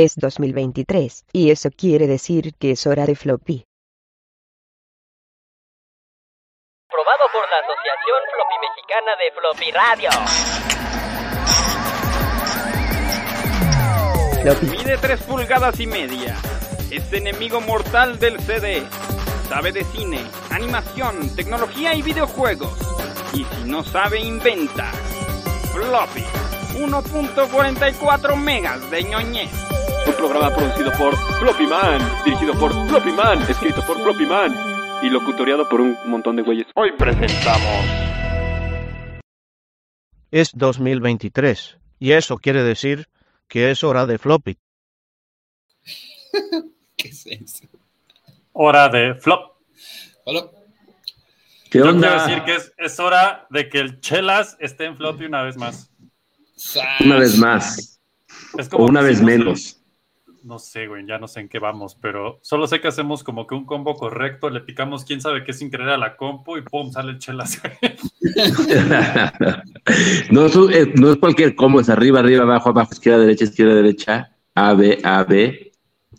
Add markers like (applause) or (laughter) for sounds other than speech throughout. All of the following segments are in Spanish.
Es 2023, y eso quiere decir que es hora de floppy. Aprobado por la Asociación Floppy Mexicana de Floppy Radio. Floppy. Mide 3 pulgadas y media. Es enemigo mortal del CD. Sabe de cine, animación, tecnología y videojuegos. Y si no sabe, inventa. Floppy. 1.44 megas de ñoñez. Un programa producido por Floppy Man, dirigido por Floppy Man, escrito por Floppy Man y locutoriado por un montón de güeyes. Hoy presentamos. Es 2023, y eso quiere decir que es hora de floppy. (laughs) ¿Qué es eso? Hora de flop. Hola. ¿Qué Yo quiero decir que es, es hora de que el Chelas esté en floppy una vez más. Una vez más. Es O una vez menos. no sé, güey, ya no sé en qué vamos, pero solo sé que hacemos como que un combo correcto, le picamos quién sabe qué sin querer a la compu y pum, sale el Chelas. (laughs) no, es, eh, no es cualquier combo, es arriba, arriba, abajo, abajo, izquierda, derecha, izquierda, derecha, A, B, A, B,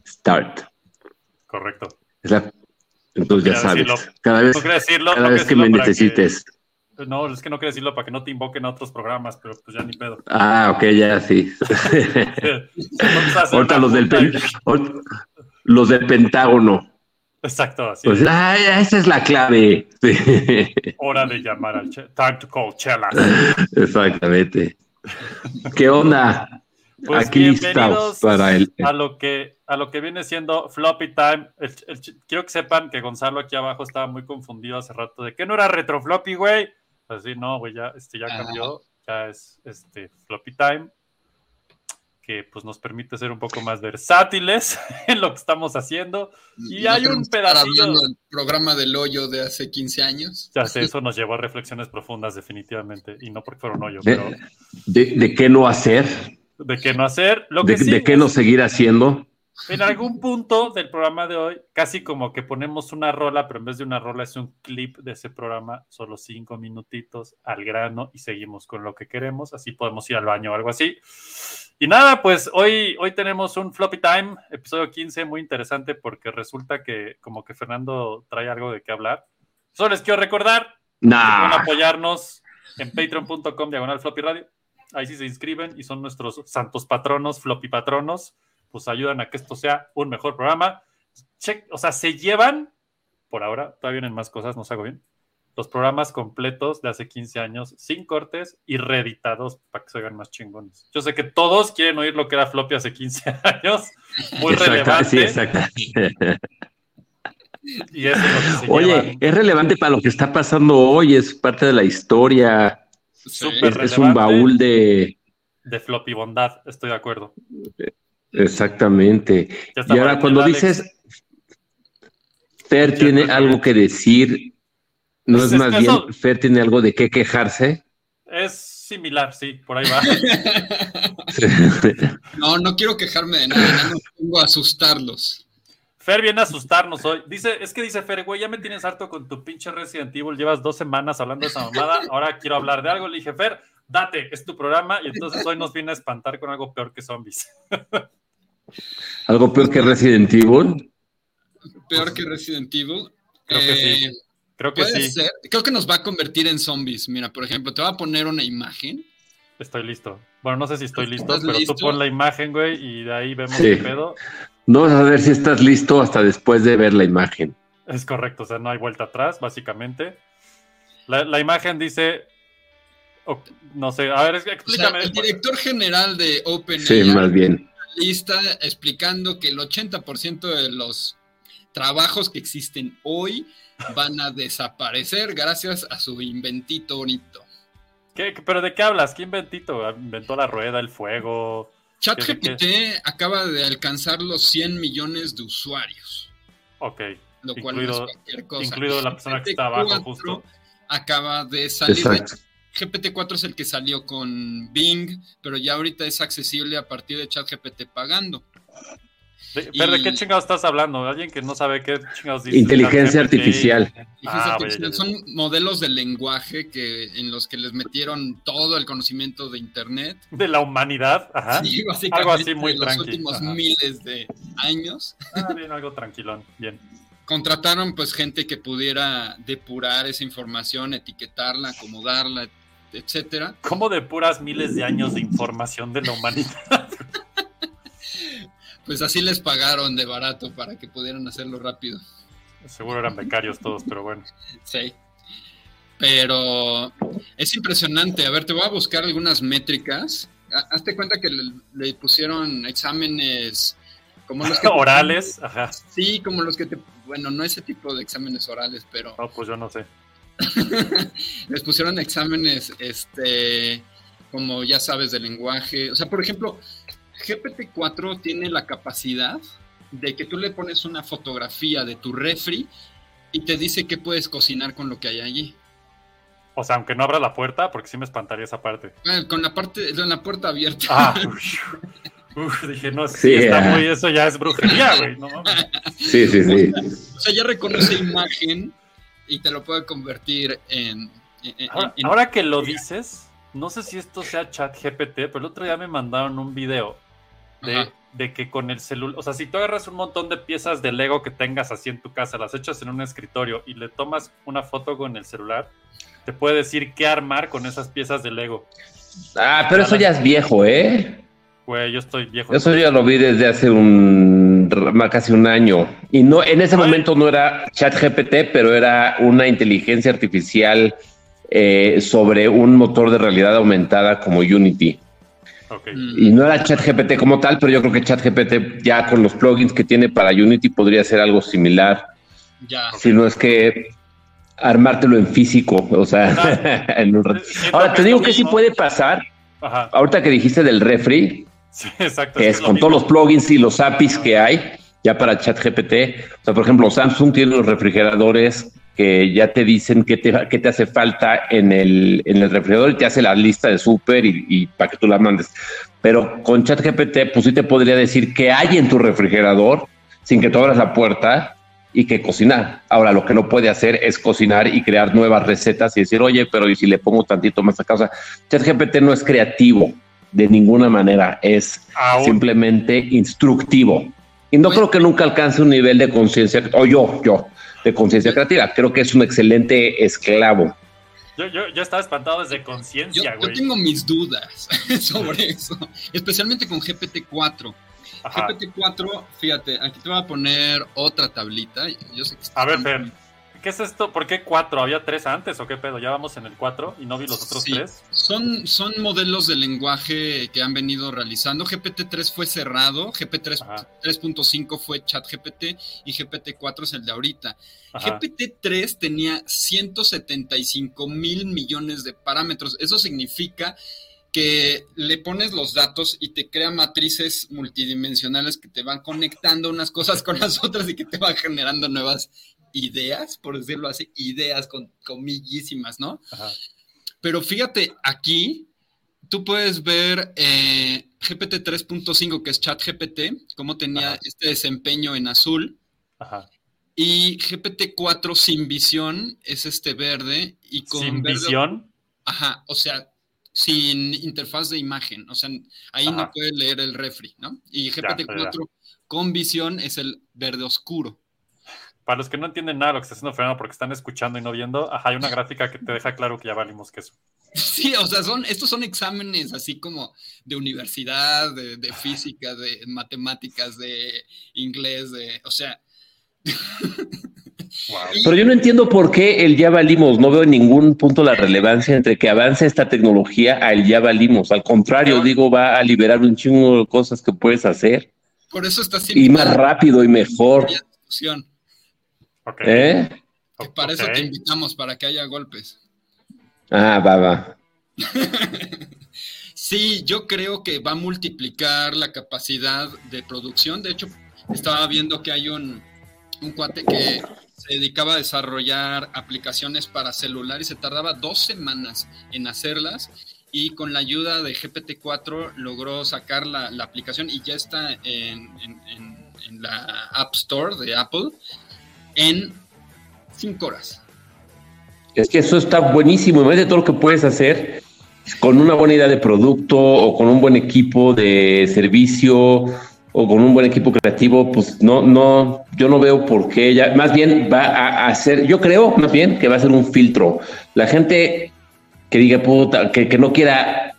start. Correcto. Es la- entonces ya sabes. decirlo. Cada vez, No quería decirlo, cada no vez quería que me necesites. No, es que no quería decirlo para que no te invoquen a otros programas, pero pues ya ni pedo. Ah, ok, ya sí. (laughs) (laughs) Ahorita los del, pen- los del Pentágono. Exacto, así Pues, es. ah, esa es la clave. Sí. Hora de llamar al Time to call Chelas. (laughs) Exactamente. ¿Qué onda? Pues Aquí listados para el. a lo que a lo que viene siendo floppy time. El- el ch- quiero que sepan que Gonzalo aquí abajo estaba muy confundido hace rato de que no era retro floppy, Así no, güey, ya, este, ya Ajá. cambió, ya es este floppy time, que pues nos permite ser un poco más versátiles (laughs) en lo que estamos haciendo. Y hay un pedacillo- hablando del programa del hoyo de hace 15 años. Ya sé, (laughs) eso nos llevó a reflexiones profundas definitivamente, y no porque fuera un hoyo, De, pero de- de qué no hacer? de qué no hacer. Lo que ¿De, sí de qué no seguir haciendo? En algún punto del programa de hoy, casi como que ponemos una rola, pero en vez de una rola es un clip de ese programa, solo cinco minutitos al grano y seguimos con lo que queremos. Así podemos ir al baño o algo así. Y nada, pues hoy, hoy tenemos un floppy time, episodio 15, muy interesante porque resulta que como que Fernando trae algo de qué hablar. Solo les quiero recordar que pueden Nah. apoyarnos en patreon.com diagonal floppy radio. Ahí sí se inscriben y son nuestros santos patronos, floppy patronos, pues ayudan a que esto sea un mejor programa. Check, o sea, se llevan, por ahora, todavía vienen más cosas, no se hago bien, los programas completos de hace 15 años, sin cortes y reeditados para que se oigan más chingones. Yo sé que todos quieren oír lo que era floppy hace 15 (laughs) años, muy Exacta- relevante. sí, exacto. Y eso es lo que se Oye, llevan. es relevante para lo que está pasando hoy, es parte de la historia, Súper es, es un baúl de... de floppy bondad, estoy de acuerdo. Exactamente. Y ahora cuando Alex. dices, Fer tiene algo que decir, ¿no Pues es es más bien eso- Fer tiene algo de qué quejarse? Es similar, sí, por ahí va. (laughs) No, no quiero quejarme de nada, más vengo a asustarlos. Fer viene a asustarnos hoy. Dice, es que dice Fer, güey, ya me tienes harto con tu pinche Resident Evil. Llevas dos semanas hablando de esa mamada. Ahora quiero hablar de algo. Le dije, Fer, date, es tu programa. Y entonces hoy nos viene a espantar con algo peor que zombies. (laughs) Algo peor que Resident Evil. Peor que Resident Evil. Creo que Eh, sí. Creo que Puede sí. ser. Creo que nos va a convertir en zombies. Mira, por ejemplo, te voy a poner una imagen. Estoy listo. Bueno, no sé si estoy listo, ¿Estás pero listo? tú pon la imagen, güey, y de ahí vemos Sí. qué pedo. No vas a ver si estás listo hasta después de ver la imagen. Es correcto, o sea, no hay vuelta atrás, básicamente. La, la imagen dice. no sé, a ver, es- O sea, explícame. el director general de OpenAI Sí, más bien. Lista explicando que el 80% de los trabajos que existen hoy van a desaparecer gracias a su inventito bonito. ¿Qué- qué- ¿Pero de qué hablas? ¿Quién inventito? ¿Inventó la rueda, el fuego? ChatGPT acaba de alcanzar los 100 millones de usuarios, Ok. lo cual no es Incluido- cualquier cosa. incluido la persona que está abajo, GPT-4 justo. Acaba de salir. Exacto. GPT-4 es el que salió con Bing, pero ya ahorita es accesible a partir de ChatGPT pagando. De- ¿Pero de qué chingados estás hablando? Alguien que no sabe qué chingados dice. Inteligencia artificial. Inteligencia Ah, artificial son modelos de lenguaje que en los que les metieron todo el conocimiento de internet. De la humanidad. Ajá. Sí, básicamente, Algo así muy de los tranqui. últimos Ajá. miles de años. Ah, bien, algo tranquilón. Bien. Contrataron pues gente que pudiera depurar esa información, etiquetarla, acomodarla, etcétera. ¿Cómo de puras miles de años de información de la humanidad? (laughs) Pues así les pagaron de barato para que pudieran hacerlo rápido. Seguro eran becarios todos, pero bueno. Sí. Pero es impresionante. A ver, te voy a buscar algunas métricas. Ha- Hazte cuenta que le, le pusieron exámenes como los que te- (laughs) Orales. Ajá. Sí, como los que te. Bueno, no ese tipo de exámenes orales, pero No, pues yo no sé. (laughs) les pusieron exámenes, este, como ya sabes, de lenguaje. O sea, por ejemplo, GPT-4 tiene la capacidad de que tú le pones una fotografía de tu refri y te dice qué puedes cocinar con lo que hay allí. O sea, aunque no abra la puerta, porque sí me espantaría esa parte. Ah, Con la parte, con la puerta abierta. Ah, (laughs) uf, uf, dije, no, sí, Sí, está ah. muy, eso ya es brujería, güey. No. Sí, sí, sí. O sea, ya reconoce imagen y te lo puede convertir en. Ahora, en- ahora que lo dices, no sé si esto sea chat GPT, pero el otro día me mandaron un video de, de que con el celular, o sea, si tú agarras un montón de piezas de Lego que tengas así en tu casa, las echas en un escritorio y le tomas una foto con el celular, te puede decir qué armar con esas piezas de Lego. Ah, pero eso ya es viejo, ¿eh? Güey, yo estoy viejo. Eso ya lo vi desde hace un casi un año. Y no, en ese momento no era ChatGPT, pero era una inteligencia artificial eh, sobre un motor de realidad aumentada como Unity. Mm. Y no era ChatGPT como tal, pero yo creo que ChatGPT ya con los plugins que tiene para Unity podría ser algo similar. Ya. Si no es que armártelo en físico, o sea, (laughs) en un rato. Ahora te digo que sí puede pasar. Ajá. Ahorita que dijiste del refri, Sí, exacto. es con todos los plugins y los APIs que hay ya para ChatGPT. O sea, por ejemplo, Samsung tiene los refrigeradores que ya te dicen qué te, qué te hace falta en el, en el refrigerador y te hace la lista de súper y, y para que tú la mandes. Pero con ChatGPT, pues sí te podría decir qué hay en tu refrigerador sin que tú abras la puerta y que cocinar. Ahora, lo que no puede hacer es cocinar y crear nuevas recetas y decir, oye, pero ¿y si le pongo tantito más acá? O sea, ChatGPT no es creativo de ninguna manera, es Aún. simplemente instructivo. Y no Pues- creo que nunca alcance un nivel de conciencia, o yo, yo, de conciencia creativa. Creo que es un excelente esclavo. Yo, yo, yo estaba espantado desde Yo, conciencia, yo güey. tengo mis dudas (laughs) sobre eso, especialmente con GPT-4. Ajá. GPT-4, fíjate, aquí te voy a poner otra tablita. Yo sé que A ver, Fer, ¿qué es esto? ¿Por qué cuatro? ¿Había tres antes o qué pedo? Ya vamos en el cuatro y no vi los otros Sí, tres. Son, son modelos de lenguaje que han venido realizando. GPT-3 fue cerrado, Ajá. GPT-3.5 fue ChatGPT y GPT-4 es el de ahorita. Ajá. GPT-3 tenía 175 mil millones de parámetros. Eso significa que le pones los datos y te crea matrices multidimensionales que te van conectando unas cosas con las otras y que te van generando nuevas ideas, por decirlo así, ideas con comillísimas, ¿no? Ajá. Pero fíjate, aquí tú puedes ver eh, GPT 3.5, que es ChatGPT, cómo tenía Ajá. este desempeño en azul. Ajá. Y GPT-4 sin visión es este verde y con Sin verde- visión. Ajá, o sea, sin interfaz de imagen, o sea, ahí no puede leer el refri, ¿no? Y Ya, GPT-4 con visión es el verde oscuro. Para los que no entienden nada de lo que está haciendo Fernando porque están escuchando y no viendo, ajá, hay una gráfica que te deja claro que ya valimos queso. Sí, o sea, son, estos son exámenes así como de universidad, de, de física, de matemáticas, de inglés, de, o sea, Wow. Pero yo no entiendo por qué el ya valimos. No veo en ningún punto la relevancia entre que avance esta tecnología a el ya valimos. Al contrario, digo, va a liberar un chingo de cosas que puedes hacer por eso está y más rápido y mejor. ¿Eh? Que para eso te invitamos, para que haya golpes. Ah, va, va. (laughs) Sí, yo creo que va a multiplicar la capacidad de producción. De hecho, estaba viendo que hay un, un cuate que se dedicaba a desarrollar aplicaciones para celular y se tardaba dos semanas en hacerlas. Y con la ayuda de GPT-4 logró sacar la, la aplicación y ya está en, en- en en la App Store de Apple en 5 horas. Es que eso está buenísimo. Imagínate todo lo que puedes hacer con una buena idea de producto o con un buen equipo de servicio o con un buen equipo creativo, pues no, no, yo no veo por qué ella, más bien va a hacer, yo creo más bien que va a ser un filtro. La gente que diga puta, que, que no quiera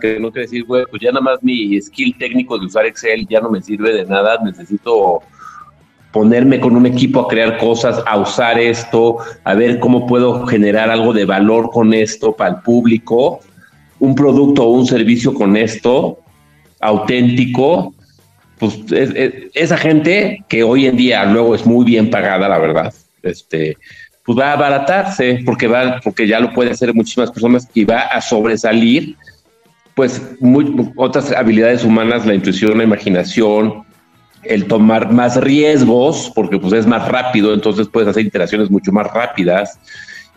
que no quiere decir, güey, pues ya nada más mi skill técnico de usar Excel ya no me sirve de nada, necesito ponerme con un equipo a crear cosas, a usar esto, a ver cómo puedo generar algo de valor con esto para el público, un producto o un servicio con esto, auténtico, pues esa gente que hoy en día luego es muy bien pagada, la verdad, este, pues va a abaratarse porque va, porque ya lo pueden hacer muchísimas personas y va a sobresalir, pues otras habilidades humanas, la intuición, la imaginación, el tomar más riesgos, porque pues es más rápido, entonces puedes hacer interacciones mucho más rápidas.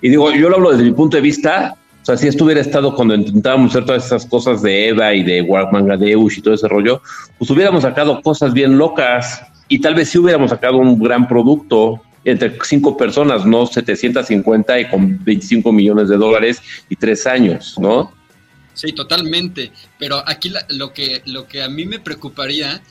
Y digo, yo lo hablo desde mi punto de vista, o sea, si esto hubiera estado cuando intentábamos hacer todas esas cosas de Eva y de Gadeus y todo ese rollo, pues hubiéramos sacado cosas bien locas y tal vez sí hubiéramos sacado un gran producto entre cinco personas, no 750 y con 25 millones de dólares y tres años, ¿no? Sí, totalmente. Pero aquí lo, que, lo que a mí me preocuparía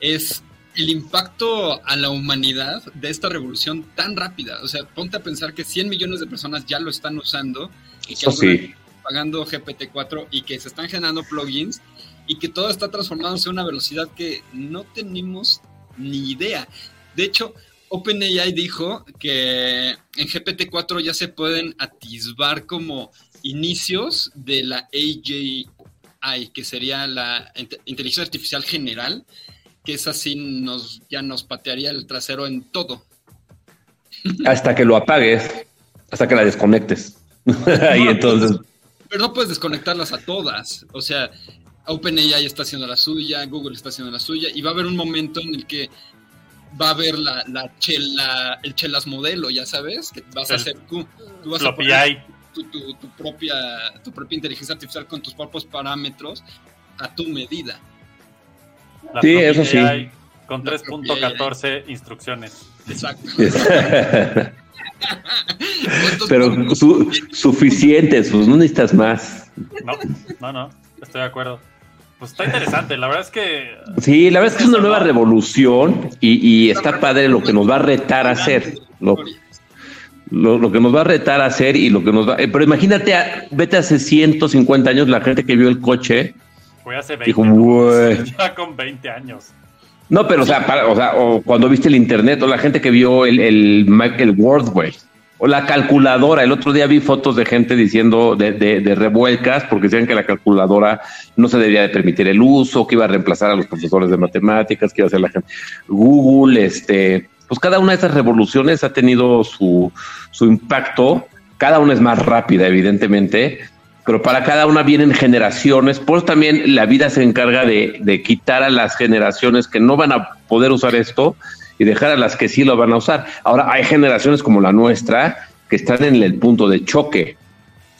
es el impacto a la humanidad de esta revolución tan rápida. O sea, ponte a pensar que 100 millones de personas ya lo están usando y que están pagando GPT-4 y que se están generando plugins y que todo está transformándose a una velocidad que no tenemos ni idea. De hecho, OpenAI dijo que en GPT-4 ya se pueden atisbar como inicios de la AGI, que sería la inteligencia artificial general, que esa sí nos, ya nos patearía el trasero en todo. Hasta que lo apagues, hasta que la desconectes. (laughs) y entonces... Pero no puedes desconectarlas a todas. O sea, OpenAI está haciendo la suya, Google está haciendo la suya, y va a haber un momento en el que va a haber la, la chela, el chelas modelo, ya sabes, que vas a hacer tú. tú vas a poner tu, tu, tu, propia, tu propia inteligencia artificial con tus propios parámetros a tu medida sí, eso sí. Con 3.14 instrucciones. Exacto. (laughs) Pero suficientes, pues no necesitas más. No, no, no, estoy de acuerdo. Pues está interesante, la verdad es que... Sí, la verdad es que es una nueva revolución y, está padre lo que nos va a retar a hacer. Lo, lo, que nos va a retar a hacer y lo que nos va... Eh, pero imagínate, vete hace 150 años la gente que vio el coche fue hace 20 Ya con 20 años. No, pero o sea, o sea, o cuando viste el internet, o la gente que vio el, el, el Word, O la calculadora. El otro día vi fotos de gente diciendo de, de, revuelcas porque decían que la calculadora no se debía de permitir el uso, que iba a reemplazar a los profesores de matemáticas, que iba a hacer la gente. Google, este, pues cada una de esas revoluciones ha tenido su, su impacto. Cada una es más rápida, evidentemente, pero para cada una vienen generaciones, por eso también la vida se encarga de, quitar a las generaciones que no van a poder usar esto y dejar a las que sí lo van a usar. Ahora hay generaciones como la nuestra que están en el punto de choque,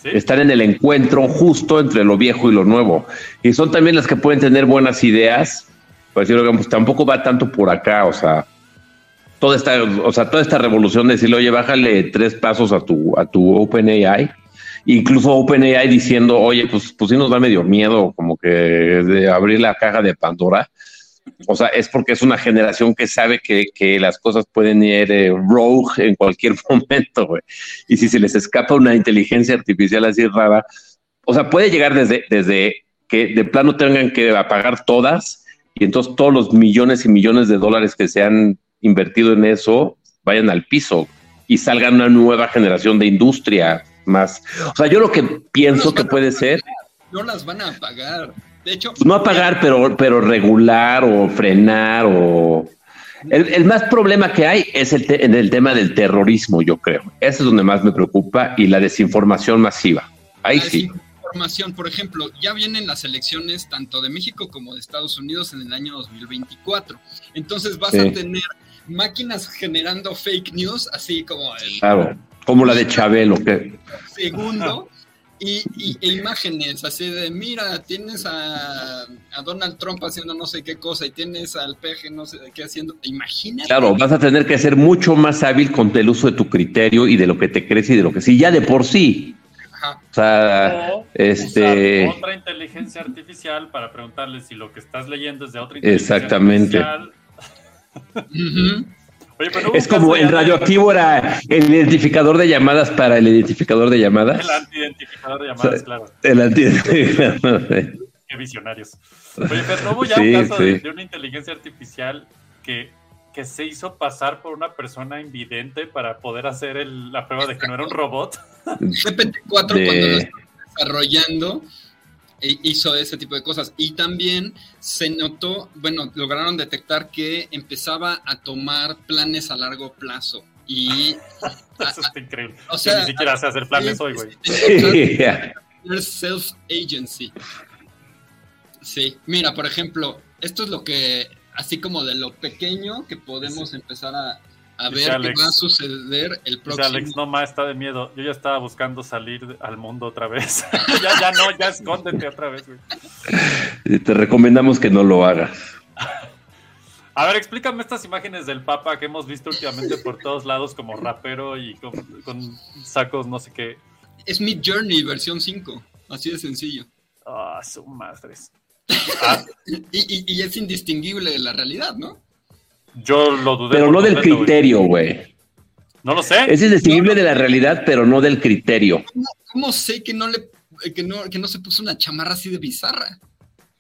están en el encuentro justo entre lo viejo y lo nuevo, y son también las que pueden tener buenas ideas, pues yo digamos, tampoco va tanto por acá, o sea, toda esta, o sea, toda esta revolución de decirle, oye, bájale tres pasos a tu, a tu OpenAI incluso OpenAI diciendo, oye, pues, pues sí nos da medio miedo como que de abrir la caja de Pandora. O sea, es porque es una generación que sabe que, que las cosas pueden ir eh, rogue en cualquier (laughs) momento, güey. Y si se les escapa una inteligencia artificial así rara, o sea, puede llegar desde, desde que de plano tengan que apagar todas y entonces todos los millones y millones de dólares que se han invertido en eso vayan al piso y salga una nueva generación de industria más. O sea, yo lo que pienso que puede ser. No las van a pagar. De hecho. No apagar, pero, pero regular o frenar o. El, más problema que hay es el en el tema del terrorismo, yo creo. Ese es donde más me preocupa y la desinformación masiva. Ahí sí. Desinformación, por ejemplo, ya vienen las elecciones tanto de México como de Estados Unidos en el año 2024. Entonces vas a tener máquinas generando fake news, así como el, claro como la de Chabelo. Que... Segundo, Y, y- e imágenes así de, mira, tienes a, a Donald Trump haciendo no sé qué cosa y tienes al peje no sé qué haciendo. Imagínate. Claro, vas a tener que ser mucho más hábil con el uso de tu criterio y de lo que te crees y de lo que sí, ya de por sí. Ajá. O sea, O este. usar otra inteligencia artificial para preguntarle si lo que estás leyendo es de otra inteligencia Exactamente. artificial. Ujú. Oye, pero Es como de- radioactivo era el identificador de llamadas para el identificador de llamadas. El antiidentificador de llamadas, O sea, claro. El anti- Qué visionarios. Oye, pero no hubo ya Sí, un caso de, sí. de una inteligencia artificial que, que se hizo pasar por una persona invidente para poder hacer el- la prueba de que no era un robot. (laughs) GPT-4 De- cuando lo estaba desarrollando hizo ese tipo de cosas. Y también se notó, bueno, lograron detectar que empezaba a tomar planes a largo plazo. Y (laughs) Eso está increíble. O Yo sea, ni siquiera sé hacer planes hoy, güey. self-agency. (laughs) Sí, mira, por ejemplo, esto es lo que, así como de lo pequeño que podemos empezar a, a ver qué Alex. va a suceder el Dice próximo. Alex, no más, está de miedo. Yo ya estaba buscando salir al mundo otra vez. (laughs) ya, ya no, ya escóndete otra vez, güey. Te recomendamos que no lo hagas. A ver, explícame estas imágenes del Papa que hemos visto últimamente por todos lados como rapero y con, con sacos no sé qué. Es Mid Journey versión 5, así de sencillo. Ah, su madres. (laughs) Y, y- y es indistinguible de la realidad, ¿no? Yo lo dudé. Pero no del criterio, güey. No lo sé. Es indistinguible de la realidad, pero no del criterio. ¿Cómo, cómo sé que no le que no, que no se puso una chamarra así de bizarra?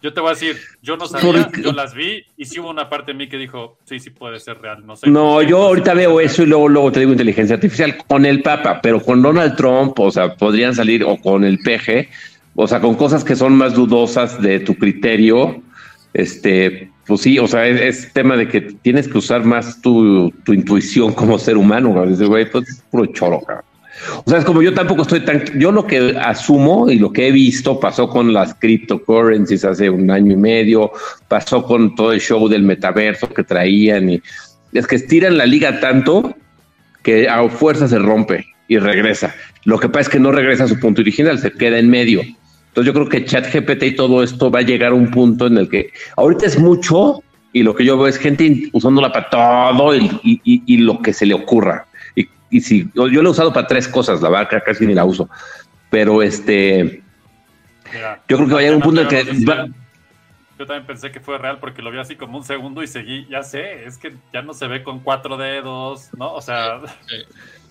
Yo te voy a decir, yo no sabía, yo las vi y sí hubo una parte de mí que dijo, sí, sí puede ser real, no sé. No, yo ahorita veo eso y luego, luego te digo inteligencia artificial con el Papa, pero con Donald Trump, o sea, podrían salir o con el PG, o sea, con cosas que son más dudosas de tu criterio, este, pues sí, o sea, es, es tema de que tienes que usar más tu, tu intuición como ser humano, güey. Güey, pues es puro choro, cabrón. O sea, es como yo tampoco estoy tan. Yo lo que asumo y lo que he visto pasó con las cryptocurrencies hace un año y medio, pasó con todo el show del metaverso que traían y es que estiran la liga tanto que a fuerza se rompe y regresa. Lo que pasa es que no regresa a su punto original, se queda en medio. Entonces yo creo que ChatGPT y todo esto va a llegar a un punto en el que ahorita es mucho y lo que yo veo es gente usándola para todo y, y- y- y lo que se le ocurra. Y, y si yo, yo lo he usado para tres cosas, la vaca casi ni la uso. Pero este, Mira, yo creo que va a llegar un punto en que si- va- Yo también pensé que fue real porque lo vi así como un segundo y seguí, ya sé, es que ya no se ve con cuatro dedos, ¿no? O sea,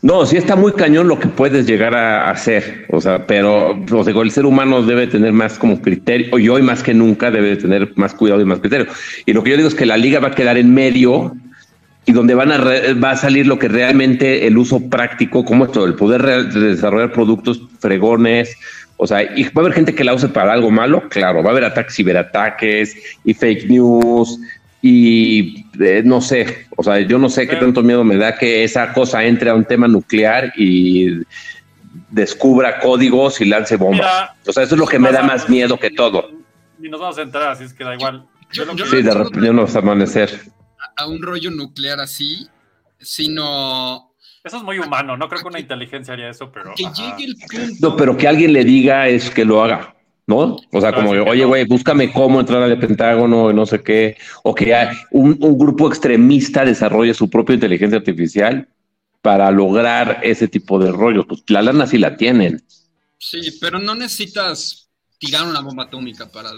No, sí está muy cañón lo que puedes llegar a hacer, o sea, pero el ser humano debe tener más como criterio, y hoy más que nunca debe tener más cuidado y más criterio. Y lo que yo digo es que la liga va a quedar en medio y donde van a re- va a salir lo que realmente el uso práctico, como esto, el poder re- desarrollar productos fregones, o sea, y va a haber gente que la use para algo malo, claro, va a haber ataques, ciberataques y fake news y eh, no sé, o sea, yo no sé qué tanto miedo me da que esa cosa entre a un tema nuclear y descubra códigos y lance bombas. mira, o sea, eso es lo que me da más miedo que todo. Ni nos vamos a entrar, así es que da igual. Yo Yo- que- Sí, de repente no va a amanecer. A un rollo nuclear así, sino Eso es muy humano, no creo que una inteligencia haría eso, pero... que llegue el punto. No, pero que alguien le diga es que lo haga, ¿no? O sea, como, oye, no. güey, búscame cómo entrar al Pentágono y no sé qué, o que un, un grupo extremista desarrolle su propia inteligencia artificial para lograr ese tipo de rollos. Pues la lana sí la tienen. Sí, pero no necesitas tirar una bomba atómica para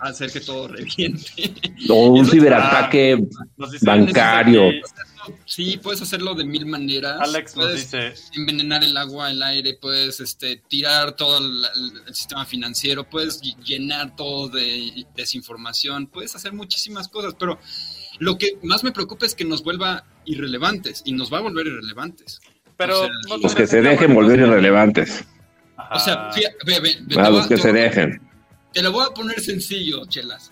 hacer que todo reviente. O un (laughs) ciberataque dice- bancario. Sí, puedes hacerlo de mil maneras. Alex nos puedes dice, envenenar el agua, el aire, puedes este, tirar todo el, sistema financiero, puedes ll- llenar todo de desinformación, puedes hacer muchísimas cosas, pero lo que más me preocupa es que nos vuelva irrelevantes y nos va a volver irrelevantes. pero... O sea, no Los que se dejen volver irrelevantes. ajá. O sea, fía- ve, ve, ve, A los que se voy- dejen. Te lo voy a poner sencillo, Chelas.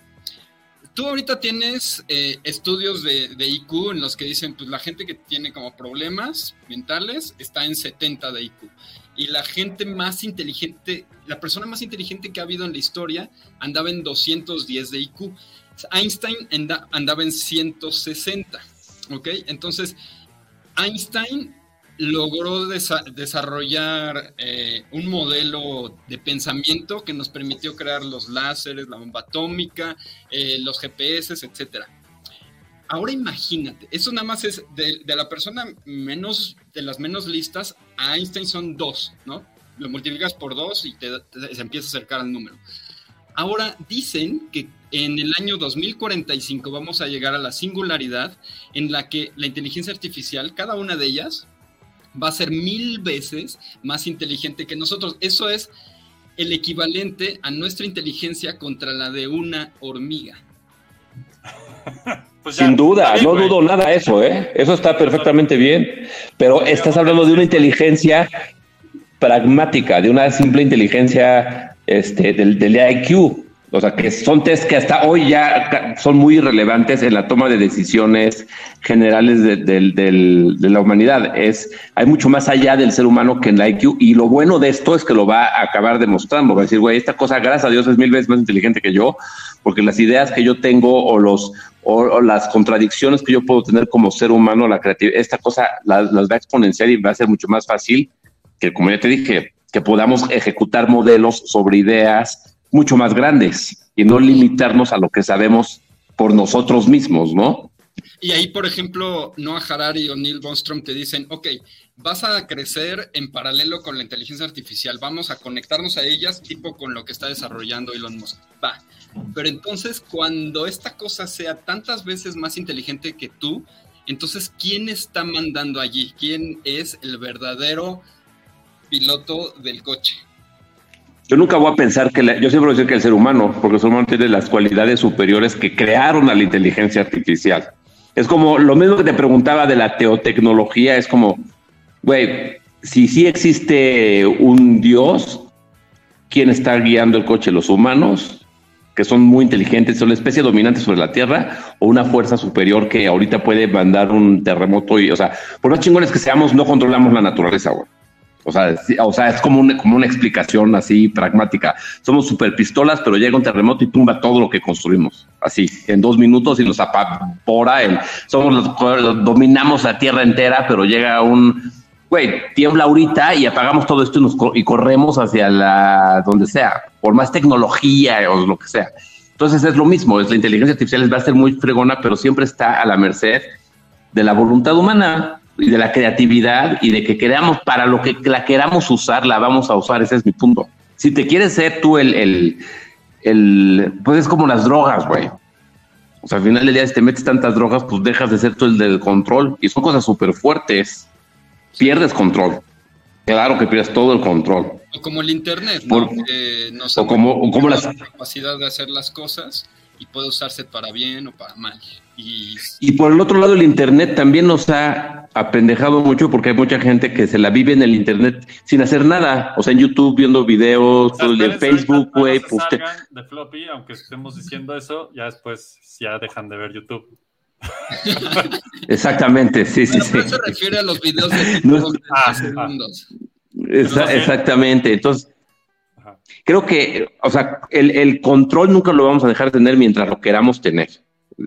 Tú ahorita tienes eh, estudios de, de IQ en los que dicen, pues la gente que tiene como problemas mentales está en 70 de IQ. Y la gente más inteligente, la persona más inteligente que ha habido en la historia andaba en 210 de IQ. Einstein anda- andaba en 160, ¿ok? Entonces, Einstein logró desa- desarrollar eh, un modelo de pensamiento que nos permitió crear los láseres, la bomba atómica, eh, los GPS, etcétera. Ahora imagínate, eso nada más es de, de la persona menos, de las menos listas, a Einstein son dos, ¿no? Lo multiplicas por dos y te, te- se empieza a acercar al número. Ahora dicen que en el año 2045 vamos a llegar a la singularidad en la que la inteligencia artificial, cada una de ellas, va a ser mil veces más inteligente que nosotros. Eso es el equivalente a nuestra inteligencia contra la de una hormiga. Pues ya, Sin duda, bien, no güey. dudo nada eso, ¿eh? Eso está perfectamente bien. Pero estás hablando de una inteligencia pragmática, de una simple inteligencia este, del, del IQ. O sea, que son test que hasta hoy ya son muy relevantes en la toma de decisiones generales de, la humanidad. Es, hay mucho más allá del ser humano que en la IQ. Y lo bueno de esto es que lo va a acabar demostrando. Va a decir, güey, esta cosa, gracias a Dios, es mil veces más inteligente que yo, porque las ideas que yo tengo o los o las contradicciones que yo puedo tener como ser humano, la creatividad, esta cosa las, las va a exponenciar y va a ser mucho más fácil que, como ya te dije, que podamos ejecutar modelos sobre ideas mucho más grandes y no limitarnos a lo que sabemos por nosotros mismos, ¿no? Y ahí, por ejemplo, Noah Harari o Neil Bostrom te dicen, ok, vas a crecer en paralelo con la inteligencia artificial, vamos a conectarnos a ellas tipo con lo que está desarrollando Elon Musk. Va. Pero entonces, cuando esta cosa sea tantas veces más inteligente que tú, entonces, ¿quién está mandando allí? ¿Quién es el verdadero piloto del coche? Yo nunca voy a pensar que, la- yo siempre voy a decir que el ser humano, porque el ser humano tiene las cualidades superiores que crearon a la inteligencia artificial. Es como lo mismo que te preguntaba de la teotecnología, es como, güey, si sí existe un Dios, ¿quién está guiando el coche? ¿Los humanos? que son muy inteligentes, son la especie dominante sobre la Tierra, o una fuerza superior que ahorita puede mandar un terremoto y, o sea, por más chingones que seamos, no controlamos la naturaleza, güey. O sea, sí, o sea, es como una, como una explicación así pragmática. Somos super pistolas, pero llega un terremoto y tumba todo lo que construimos. Así, en dos minutos y nos apavora. El, somos los, dominamos la tierra entera, pero llega un, güey, tiembla ahorita y apagamos todo esto y, nos, y corremos hacia la, donde sea, por más tecnología o lo que sea. Entonces es lo mismo, es la inteligencia artificial va a ser muy fregona, pero siempre está a la merced de la voluntad humana de la creatividad y de que queramos, para lo que la queramos usar, la vamos a usar, ese es mi punto. Si te quieres ser tú el, el, el pues es como las drogas, güey. O sea, al final del día, si te metes tantas drogas, pues dejas de ser tú el del control y son cosas súper fuertes. Pierdes control. Claro que pierdes todo el control. O como el Internet, ¿no? Nos o como- o como las- la capacidad de hacer las cosas y puede usarse para bien o para mal. Y Y por el otro lado, el Internet también nos ha apendejado mucho porque hay mucha gente que se la vive en el Internet sin hacer nada. O sea, en YouTube viendo videos, O sea, todo en Facebook, güey. Pues de floppy, aunque estemos diciendo eso, ya después ya dejan de ver YouTube. (laughs) Exactamente, sí, sí, Pero sí. ¿a qué se refiere a los videos de No 30 Ah, segundos? Exa- Sí. exactamente. Entonces. Creo que, o sea, el, el control nunca lo vamos a dejar de tener mientras lo queramos tener.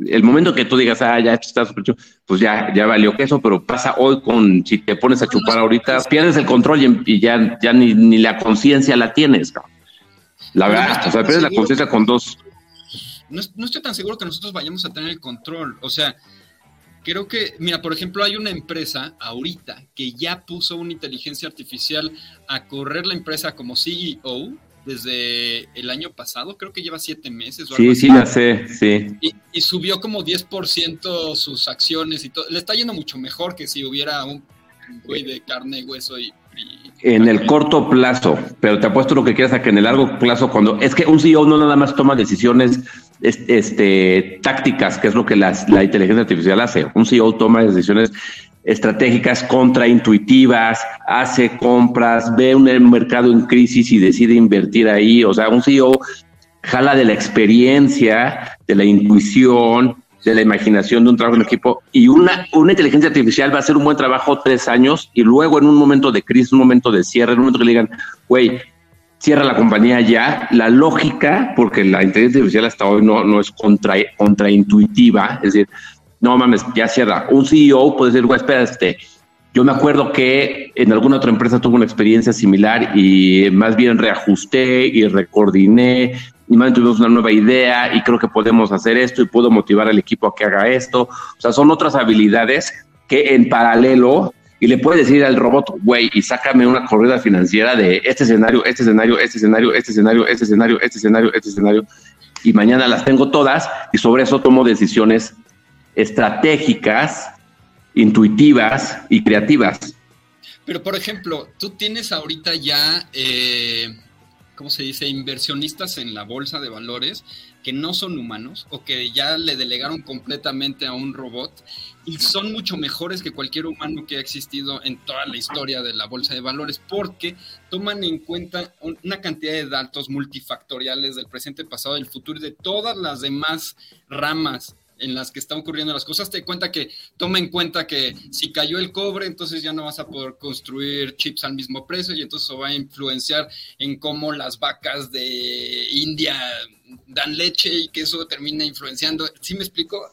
El momento que tú digas, ah, ya está chulo, pues ya, ya valió queso, pero pasa hoy con, si te pones a chupar ahorita, pierdes el control y, y ya, ya ni, ni la conciencia la tienes. cabrón. La no verdad, o sea, pierdes la conciencia con dos. No, no estoy tan seguro que nosotros vayamos a tener el control. O sea, creo que, mira, por ejemplo, hay una empresa ahorita que ya puso una inteligencia artificial a correr la empresa como CEO desde el año pasado. Creo que lleva siete meses o algo Sí, así. sí, la sé, sí. Y, y subió como 10% sus acciones y todo. Le está yendo mucho mejor que si hubiera un güey de carne, hueso y... y- En el corto plazo, pero te apuesto lo que quieras a que en el largo plazo, cuando es que un CEO no nada más toma decisiones es- este, tácticas, que es lo que las- la inteligencia artificial hace. Un CEO toma decisiones estratégicas contraintuitivas, hace compras, ve un mercado en crisis y decide invertir ahí. O sea, un CEO jala de la experiencia, de la intuición, de la imaginación de un trabajo en equipo y una, una inteligencia artificial va a hacer un buen trabajo tres años y luego en un momento de crisis, un momento de cierre, en un momento que le digan, güey, cierra la compañía ya, la lógica, porque la inteligencia artificial hasta hoy no, no es contra, contraintuitiva, es decir, no mames, ya cierra. Un CEO puede decir, güey, espera, este, Yo me acuerdo que en alguna otra empresa tuve una experiencia similar y más bien reajusté y recoordiné y más bien tuvimos una nueva idea y creo que podemos hacer esto y puedo motivar al equipo a que haga esto. O sea, son otras habilidades que en paralelo y le puedes decir al robot, güey, y sácame una corrida financiera de este escenario, este escenario, este escenario, este escenario, este escenario, este escenario, este escenario, y mañana las tengo todas y sobre eso tomo decisiones estratégicas, intuitivas y creativas. Pero, por ejemplo, tú tienes ahorita ya, eh, ¿cómo se dice?, inversionistas en la bolsa de valores que no son humanos o que ya le delegaron completamente a un robot y son mucho mejores que cualquier humano que ha existido en toda la historia de la bolsa de valores porque toman en cuenta una cantidad de datos multifactoriales del presente, pasado, del futuro y de todas las demás ramas en las que están ocurriendo las cosas, te cuenta que toma en cuenta que si cayó el cobre, entonces ya no vas a poder construir chips al mismo precio y entonces eso va a influenciar en cómo las vacas de India dan leche y que eso termina influenciando. ¿Sí me explico?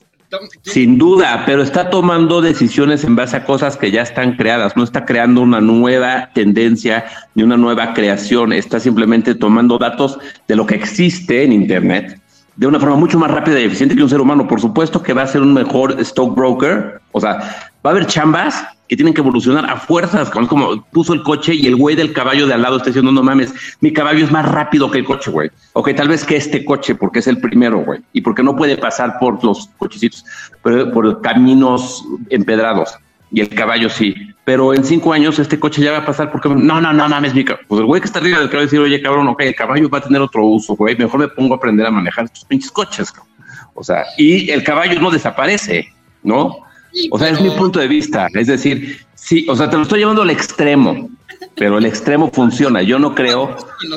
Sin duda, pero está tomando decisiones en base a cosas que ya están creadas, no está creando una nueva tendencia ni una nueva creación, está simplemente tomando datos de lo que existe en Internet de una forma mucho más rápida y eficiente que un ser humano. Por supuesto que va a ser un mejor stockbroker. O sea, va a haber chambas que tienen que evolucionar a fuerzas, como, puso el coche y el güey del caballo de al lado está diciendo, no mames, mi caballo es más rápido que el coche, güey. Ok, tal vez que este coche, porque es el primero, güey, y porque no puede pasar por los cochecitos, pero por caminos empedrados y el caballo sí. Pero en cinco años este coche ya va a pasar porque no, no, no mames, mi Pues el güey que está arriba del caballo decir, oye, cabrón, ok, el caballo va a tener otro uso, güey. Mejor me pongo a aprender a manejar estos pinches coches, cabrón. O sea, y el caballo no desaparece, ¿no? o sea, es mi punto de vista. Es decir, sí, o sea, te lo estoy llevando al extremo, pero el extremo funciona. Yo no creo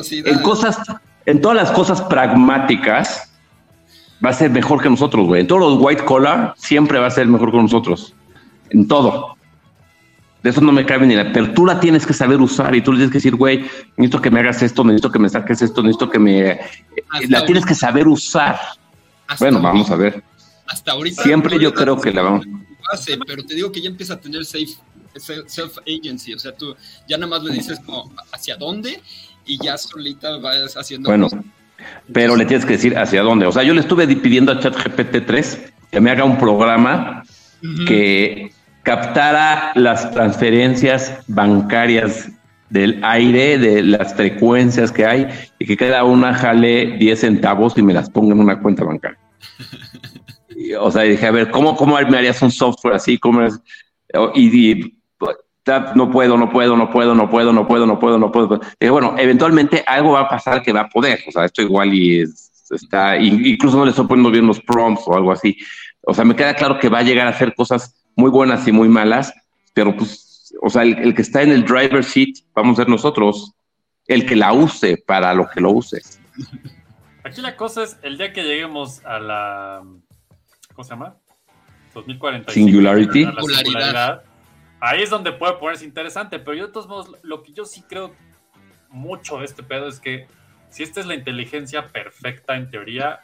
en cosas, en todas las cosas pragmáticas va a ser mejor que nosotros, güey. En todos los white collar siempre va a ser mejor que nosotros en todo. De eso no me cabe ni la apertura, tienes que saber usar y tú le tienes que decir, güey, necesito que me hagas esto, necesito que me saques esto, necesito que me... la tienes que saber usar. Bueno, vamos a ver. Hasta ahorita. Siempre yo creo que la vamos. pero te digo que ya empieza a tener safe, self agency, o sea, tú ya nada más le dices como hacia dónde y ya solita vas haciendo. Bueno, pero le tienes que decir hacia dónde. O sea, yo le estuve pidiendo a ChatGPT 3 que me haga un programa que captara las transferencias bancarias del aire, de las frecuencias que hay, y que cada una jale 10 centavos y me las ponga en una cuenta bancaria. (laughs) o sea, dije, a ver, ¿cómo, cómo me harías un software así? ¿Cómo es? Y, no puedo, no puedo, no puedo, no puedo, no puedo, no puedo, no puedo. Y bueno, eventualmente algo va a pasar que va a poder. O sea, esto igual y está, incluso no le estoy poniendo bien los prompts o algo así. O sea, me queda claro que va a llegar a hacer cosas muy buenas y muy malas, pero pues, o sea, el, que está en el driver seat, vamos a ser nosotros, el que la use para lo que lo use. Aquí la cosa es, el día que lleguemos a la, ¿cómo se llama? 2045. Singularity. La singularidad. Ahí es donde puede ponerse interesante, pero yo de todos modos, lo que yo sí creo mucho de este pedo es que si esta es la inteligencia perfecta en teoría,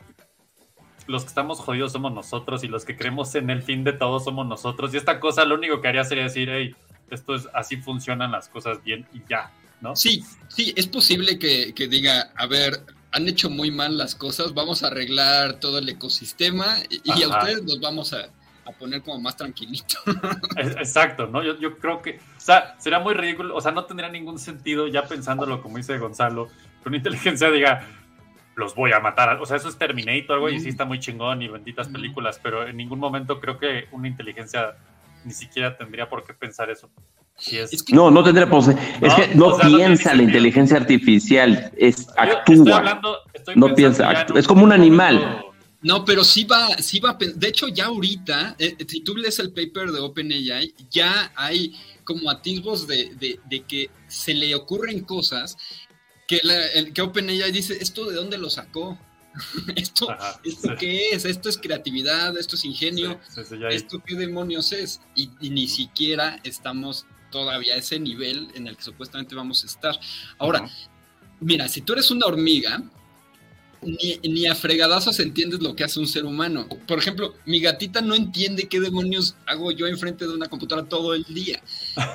los que estamos jodidos somos nosotros y los que creemos en el fin de todo somos nosotros. Y esta cosa lo único que haría sería decir, hey, esto es así funcionan las cosas bien y ya, ¿no? Sí, sí, es posible que, diga, a ver, han hecho muy mal las cosas, vamos a arreglar todo el ecosistema y, a ustedes los vamos a, poner como más tranquilito. (laughs) Exacto, ¿no? Yo, yo, creo que, o sea, será muy ridículo, o sea, no tendría ningún sentido ya pensándolo como dice Gonzalo, que una inteligencia diga, los voy a matar. O sea, eso es Terminator, güey, y sí está muy chingón y benditas películas, pero en ningún momento creo que una inteligencia ni siquiera tendría por qué pensar eso. no, no tendría por qué. Es que no piensa la inteligencia artificial, es actúa. no piensa, es como un animal. No, pero sí va, sí va, de hecho ya ahorita, eh, si tú lees el paper de OpenAI, ya hay como atisbos de, de, de, que se le ocurren cosas que, el, que OpenAI dice, ¿esto de dónde lo sacó? (laughs) ¿Esto, ¿esto qué es? ¿Esto es creatividad? ¿Esto es ingenio? ¿Esto qué demonios es? Y, ni siquiera estamos todavía a ese nivel en el que supuestamente vamos a estar. Ahora, mira, si tú eres una hormiga, ni, ni a fregadazos entiendes lo que hace un ser humano. Por ejemplo, mi gatita no entiende qué demonios hago yo enfrente de una computadora todo el día.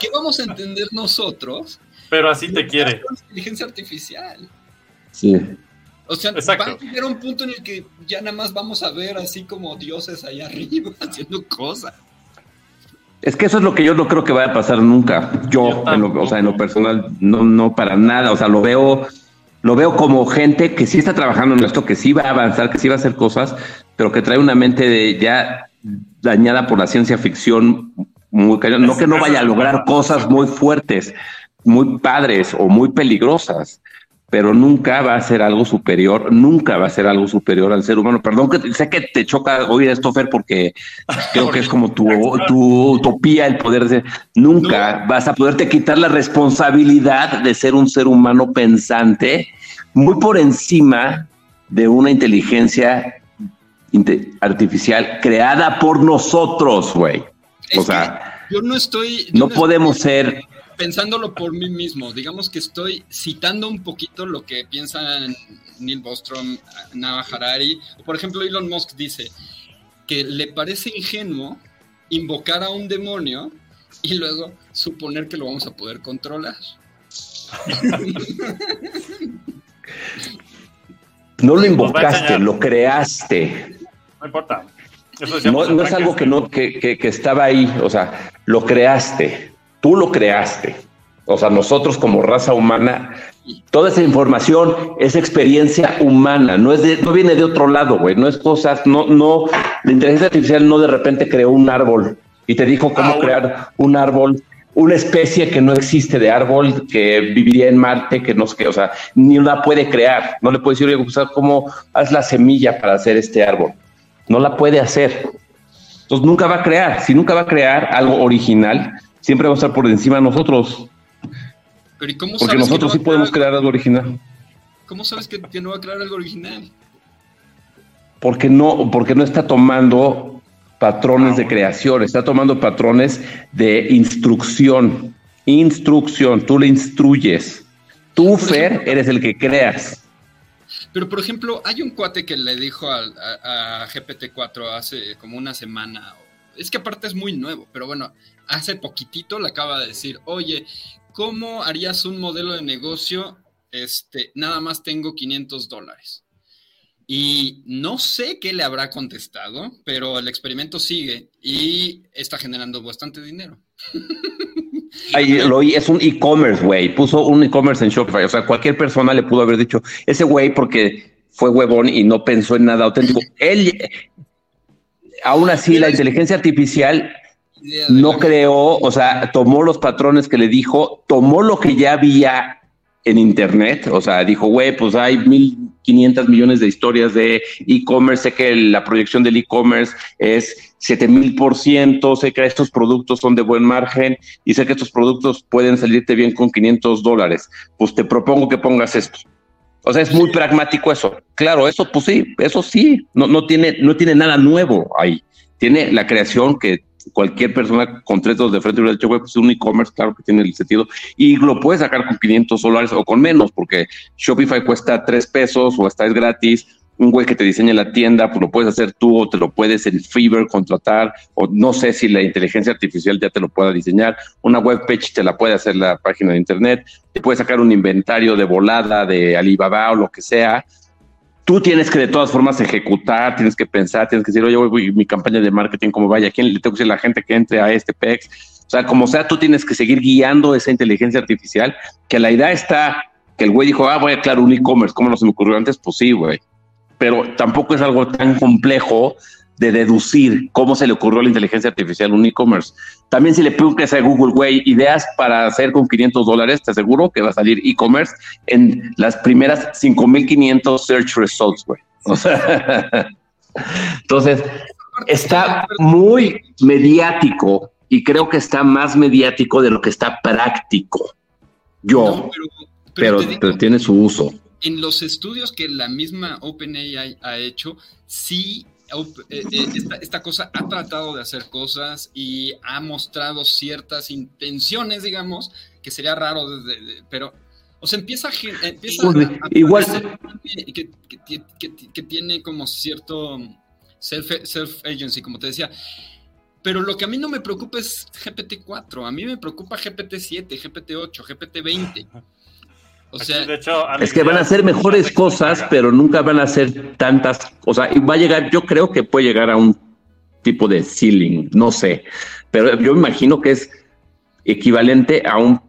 ¿Qué vamos a entender nosotros? Pero así te quiere. Inteligencia artificial. Sí. O sea, Exacto. va a llegar un punto en el que ya nada más vamos a ver así como dioses allá (laughs) arriba haciendo cosas. Es que eso es lo que yo no creo que vaya a pasar nunca. Yo, Yo en lo- o sea, en lo personal, no, no para nada. O sea, lo veo, lo veo como gente que sí está trabajando en esto, que sí va a avanzar, que sí va a hacer cosas, pero que trae una mente de ya dañada por la ciencia ficción muy cañón. No que no vaya a lograr cosas muy fuertes, muy padres o muy peligrosas, pero nunca va a ser algo superior, nunca va a ser algo superior al ser humano. Perdón que sé que te choca oír esto, Fer, porque creo que es como tu, (laughs) tu utopía el poder de nunca vas a poderte quitar la responsabilidad de ser un ser humano pensante muy por encima de una inteligencia inte- artificial creada por nosotros, güey. O sea, yo no estoy. yo no podemos estoy ser pensándolo por mí mismo. Digamos que estoy citando un poquito lo que piensan Neil Bostrom, Nava Harari. o Por ejemplo, Elon Musk dice que le parece ingenuo invocar a un demonio y luego suponer que lo vamos a poder controlar. no lo a invocaste, lo creaste. No importa. Eso No, es algo que no que, que- que estaba ahí, o sea, lo creaste, tú lo creaste. O sea, nosotros como raza humana, toda esa información es experiencia humana, no es de- no viene de otro lado, güey, no es cosas, no, no, la inteligencia artificial no de repente creó un árbol y te dijo cómo Ah, crear un árbol, una especie que no existe de árbol, que viviría en Marte, que no sé qué, o sea, ni la puede crear, no le puede decir, oye, ¿cómo haz la semilla para hacer este árbol? No la puede hacer. Entonces nunca va a crear. Si nunca va a crear algo original, siempre va a estar por encima de nosotros. Pero ¿y cómo Porque sabes que nosotros no sí podemos crear algo original. ¿Cómo sabes que, que no va a crear algo original? Porque no, porque no está tomando patrones de creación, está tomando patrones de instrucción. Instrucción. Tú le instruyes. Tú, Fer, eres el que creas. Pero, por ejemplo, hay un cuate que le dijo a, a GPT-4 hace como una semana. Es que aparte es muy nuevo, pero bueno, hace poquitito le acaba de decir, oye, ¿cómo harías un modelo de negocio? Este, nada más tengo 500 dólares. Y no sé qué le habrá contestado, pero el experimento sigue y está generando bastante dinero. (laughs) Ay, lo es un e-commerce, güey. Puso un e-commerce en Shopify. O sea, cualquier persona le pudo haber dicho, ese güey, porque fue huevón y no pensó en nada auténtico. Él, aún así, la inteligencia artificial no creó, o sea, tomó los patrones que le dijo, tomó lo que ya había en Internet, o sea, dijo, güey, pues hay 1.500 millones de historias de e-commerce, sé que la proyección del e-commerce es 7.000%, sé que estos productos son de buen margen y sé que estos productos pueden salirte bien con 500 dólares. Pues te propongo que pongas esto. O sea, es muy pragmático eso. Claro, eso pues sí, eso sí, no, no, tiene, no tiene nada nuevo ahí. Tiene la creación que cualquier persona con tres de frente hubiera dicho, güey, pues un e-commerce, claro que tiene el sentido. Y lo puedes sacar con 500 dólares o con menos, porque Shopify cuesta tres pesos o hasta es gratis. Un güey que te diseña la tienda, pues lo puedes hacer tú o te lo puedes en Fiverr contratar, o no sé si la inteligencia artificial ya te lo pueda diseñar. Una web page te la puede hacer la página de internet, te puede sacar un inventario de volada de Alibaba o lo que sea. Tú tienes que de todas formas ejecutar, tienes que pensar, tienes que decir, oye, güey, mi campaña de marketing, ¿cómo vaya? ¿A quién le tengo que decir la gente que entre a este PEX? O sea, como sea, tú tienes que seguir guiando esa inteligencia artificial, que la idea está, que el güey dijo, ah, voy a crear un e-commerce, ¿cómo no se me ocurrió antes? Pues sí, güey. Pero tampoco es algo tan complejo de deducir cómo se le ocurrió a la inteligencia artificial un e-commerce. También si le preguntas a Google, güey, ideas para hacer con 500 dólares, te aseguro que va a salir e-commerce en las primeras 5500 search results, güey. O sea, (laughs) entonces, está muy mediático y creo que está más mediático de lo que está práctico. Yo, No, pero, pero, te digo, pero tiene su uso. en los estudios que la misma OpenAI ha hecho, sí, esta, esta cosa ha tratado de hacer cosas y ha mostrado ciertas intenciones, digamos, que sería raro, desde- de- pero, o sea, empieza, a empieza a- a igual- que, que que, que- tiene como cierto self, self-agency, como te decía. Pero lo que a mí no me preocupa es GPT-4, a mí me preocupa GPT-7, GPT-8, GPT-20. O Aquí, sea, de hecho, Es que van a hacer mejores cosas, pero nunca van a ser tantas. O sea, y va a llegar, yo creo que puede llegar a un tipo de ceiling, no sé. Pero yo me imagino que es equivalente a un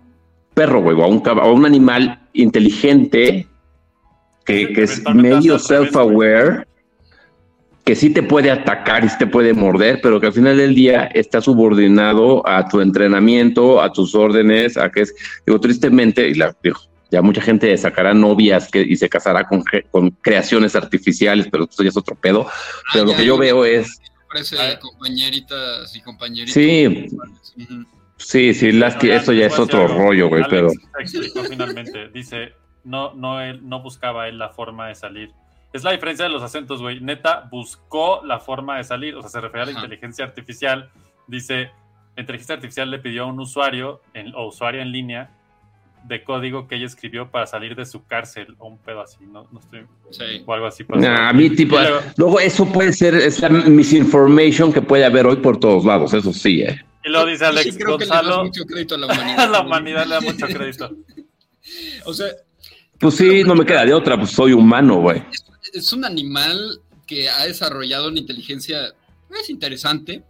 perro, güey, o a un, cab- a un animal inteligente que, que es medio self-aware, que sí te puede atacar y sí te puede morder, pero que al final del día está subordinado a tu entrenamiento, a tus órdenes, a que es, digo, tristemente, y la, digo, ya mucha gente sacará novias que, y se casará con, con creaciones artificiales, pero esto ya es otro pedo. Pero lo ya, que yo veo es, parece Ah. compañeritas y compañeritos. Sí. Sí, sí, las que Alex, eso ya es otro algo. rollo, güey, pero explicó finalmente, dice, no, no, él no buscaba él la forma de salir. Es la diferencia de los acentos, güey. Neta buscó la forma de salir, o sea, se refiere a la Ajá. inteligencia artificial. Dice, la inteligencia artificial le pidió a un usuario en, o usuaria en línea de código que ella escribió para salir de su cárcel o un pedo así, no, no estoy, Sí. o algo así. Nah, a mí tipo, luego- luego eso puede ser esa misinformation que puede haber hoy por todos lados, eso sí, eh. Y luego dice Alex sí creo que le das Gonzalo, mucho crédito a la a (laughs) humanidad. la humanidad le da mucho (laughs) crédito. O sea, Pues sí, no me queda de otra, pues soy humano, güey. es un animal que ha desarrollado una inteligencia, es interesante,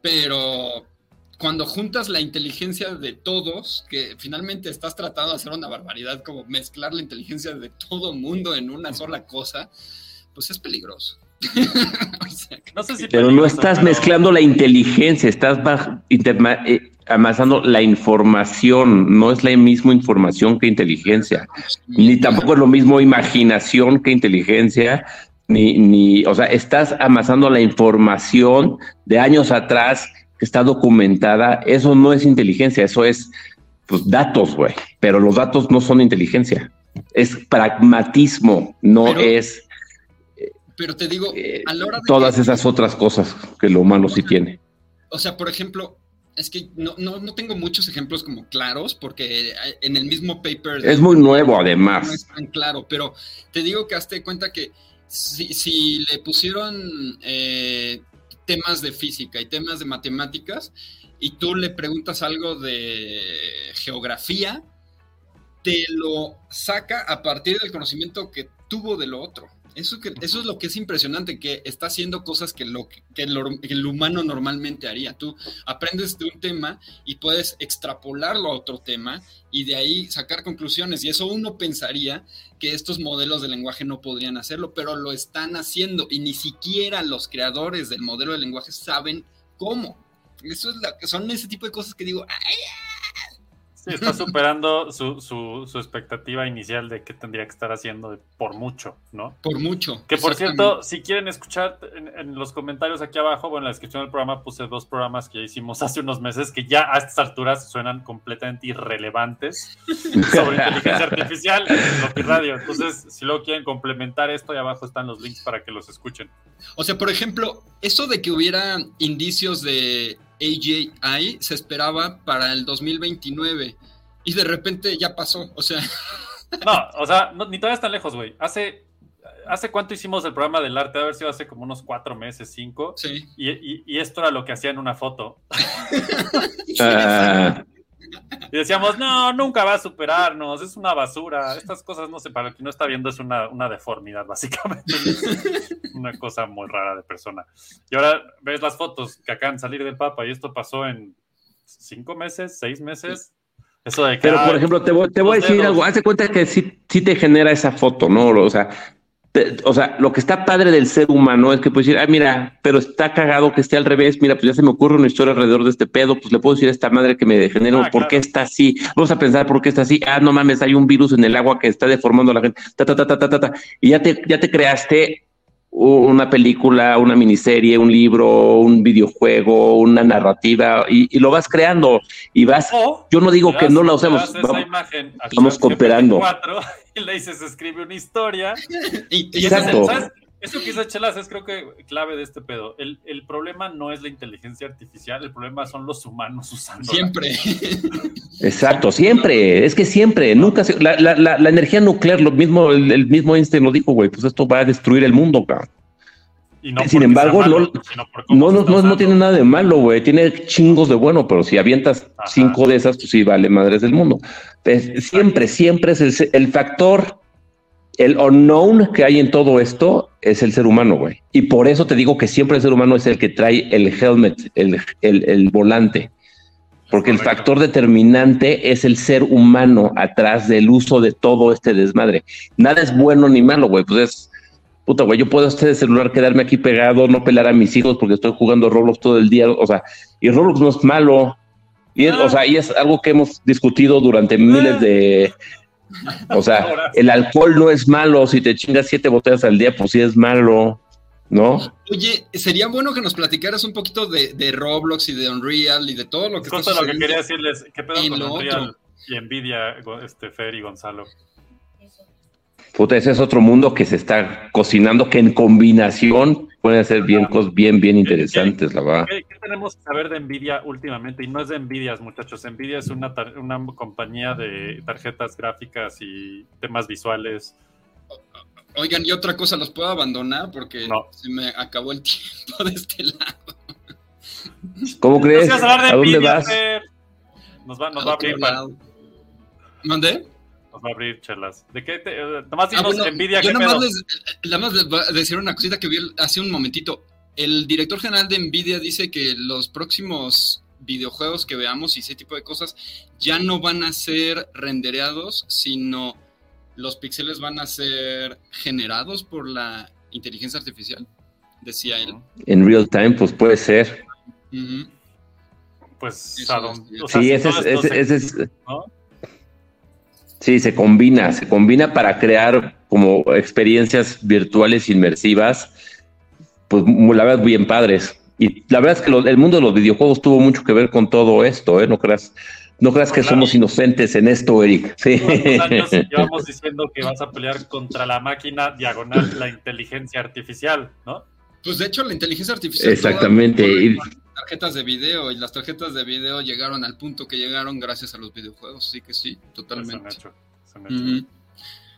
pero cuando juntas la inteligencia de todos, que finalmente estás tratando de hacer una barbaridad, como mezclar la inteligencia de todo mundo en una sola cosa, pues es peligroso. (laughs) O sea, No sé si Pero no estás pero- mezclando la inteligencia, estás eh, amasando la información, no es la misma información que inteligencia, ni tampoco es lo mismo imaginación que inteligencia, ni, ni, o sea, estás amasando la información de años atrás que está documentada, eso no es inteligencia, eso es pues datos, güey, pero los datos no son inteligencia, es pragmatismo, no Pero- es Pero te digo, eh, a la hora de todas que- esas otras cosas que lo humano sí tiene. O sea, por ejemplo, es que no, no, no tengo muchos ejemplos como claros, porque en el mismo paper... Es muy nuevo no además. es tan claro, pero te digo que hazte cuenta que si, si le pusieron eh, temas de física y temas de matemáticas y tú le preguntas algo de geografía, te lo saca a partir del conocimiento que tuvo de lo otro. Eso, que, eso es lo que es impresionante, que está haciendo cosas que, lo, que, lo- que el humano normalmente haría. Tú aprendes de un tema y puedes extrapolarlo a otro tema y de ahí sacar conclusiones. Y eso uno pensaría que estos modelos de lenguaje no podrían hacerlo, pero lo están haciendo y ni siquiera los creadores del modelo de lenguaje saben cómo. Eso es la- son ese tipo de cosas que digo, "Ay, Sí, está superando su, su, su expectativa inicial de qué tendría que estar haciendo por mucho, ¿no? por mucho. Que por cierto, si quieren escuchar en, en los comentarios aquí abajo, bueno, en la descripción del programa puse dos programas que ya hicimos (laughs) hace unos meses que ya a estas alturas suenan completamente irrelevantes sobre inteligencia artificial en Radio. Entonces, si luego quieren complementar esto, ahí abajo están los links para que los escuchen. O sea, por ejemplo, eso de que hubiera indicios de AGI se esperaba para el 2029 y de repente ya pasó. O sea, (laughs) No, o sea, no- ni todavía están lejos, güey. Hace, ¿Hace cuánto hicimos el programa del arte? Debe haber sido hace como unos cuatro meses, cinco. sí. Y, y- y esto era lo que hacía en una foto. (laughs) (laughs) Y decíamos, no, nunca va a superarnos, es una basura. Estas cosas, no sé, para el que no está viendo, es una, una deformidad, básicamente. (laughs) una cosa muy rara de persona. Y ahora ves las fotos que acaban de salir del Papa y esto pasó en cinco meses, seis meses. Eso de que. pero, por ejemplo, te voy, te voy a decir dedos. algo. Haz de cuenta que sí, sí te genera esa foto, ¿no? O sea, o sea, lo que está padre del ser humano es que puedes decir, ah, mira, pero está cagado que esté al revés. Mira, pues ya se me ocurre una historia alrededor de este pedo. Pues le puedo decir a esta madre que me generó Ah, por qué está así. Vamos a pensar por qué está así. Ah, no mames, hay un virus en el agua que está deformando a la gente. Ta, ta, ta, ta, ta, ta, ta. Y ya te, ya te creaste una película, una miniserie, un libro, un videojuego, una narrativa y, y lo vas creando y vas. o Yo no digo que das- no la usemos. Vamos, imagen cooperando. 4 (laughs) y le dices, escribe una historia. Y, y Y ese es el- Exacto. ¿sabes? Eso que dice Chelas es creo que clave de este pedo. El, el problema no es la inteligencia artificial, el problema son los humanos usando. Siempre. (laughs) Exacto, siempre, es que siempre, nunca se- la, la, la, la energía nuclear, lo mismo, el, el mismo Einstein lo dijo, güey, pues esto va a destruir el mundo, cabrón. Y no Sin embargo, malo, no- No, no, no, tiene nada de malo, güey, tiene chingos de bueno, pero si avientas Ajá. cinco de esas, pues sí, vale, madres del mundo. Pues, siempre, siempre es el, el factor, el unknown que hay en todo esto es el ser humano, güey. Y por eso te digo que siempre el ser humano es el que trae el helmet, el, el, el volante. Porque el factor determinante es el ser humano atrás del uso de todo este desmadre. Nada es bueno ni malo, güey. Pues es, puta, güey, yo puedo este celular quedarme aquí pegado, no pelar a mis hijos porque estoy jugando Roblox todo el día. O sea, y Roblox no es malo. Y es, o sea, y es algo que hemos discutido durante miles de. O sea, (laughs) el alcohol no es malo. Si te chingas siete botellas al día, pues sí es malo, ¿no? Oye, sería bueno que nos platicaras un poquito de, de Roblox y de Unreal y de todo lo que está Justo lo que quería decirles, ¿qué pedo con Unreal otro. y Nvidia, este, Fer y Gonzalo? Puta, ese es otro mundo que se está cocinando, que en combinación pueden ser bien cosas bien, bien interesantes, la verdad. ¿Qué, qué tenemos que saber de Nvidia últimamente? Y no es de Nvidia, muchachos. Nvidia es una, una compañía de tarjetas gráficas y temas visuales. Oigan, y otra cosa, ¿los puedo abandonar? Porque No. se me acabó el (laughs) tiempo de este lado. ¿Cómo crees? a ¿A dónde Nvidia, vas? Fer. Nos va, nos va a abrir. ¿Mandé? Nos va a abrir chelas. ¿De qué te, eh, nomás Ah, dinos bueno, Nvidia, yo ¿qué nada pedo? más, les, nada más les voy a decir una cosita que vi hace un momentito. El director general de Nvidia dice que los próximos videojuegos que veamos y ese tipo de cosas ya no van a ser rendereados, sino los píxeles van a ser generados por la inteligencia artificial, decía él. En real time, pues puede ser. Pues, Eso o sea, Sí, si ese es, todo esto ese, se- ese es- ¿no? Sí, se combina, se combina para crear como experiencias virtuales inmersivas, pues la verdad bien padres. Y la verdad es que lo- el mundo de los videojuegos tuvo mucho que ver con todo esto, ¿eh? No creas, no creas que Claro. somos inocentes en esto, Eric. Sí. ¿Cuántos años llevamos diciendo que vas a pelear contra la máquina diagonal, la inteligencia artificial, ¿no? Pues de hecho la inteligencia artificial... Exactamente. toda- Y- tarjetas de video y las tarjetas de video llegaron al punto que llegaron gracias a los videojuegos, sí que sí, Es un totalmente. hecho, es un hecho. Ujú.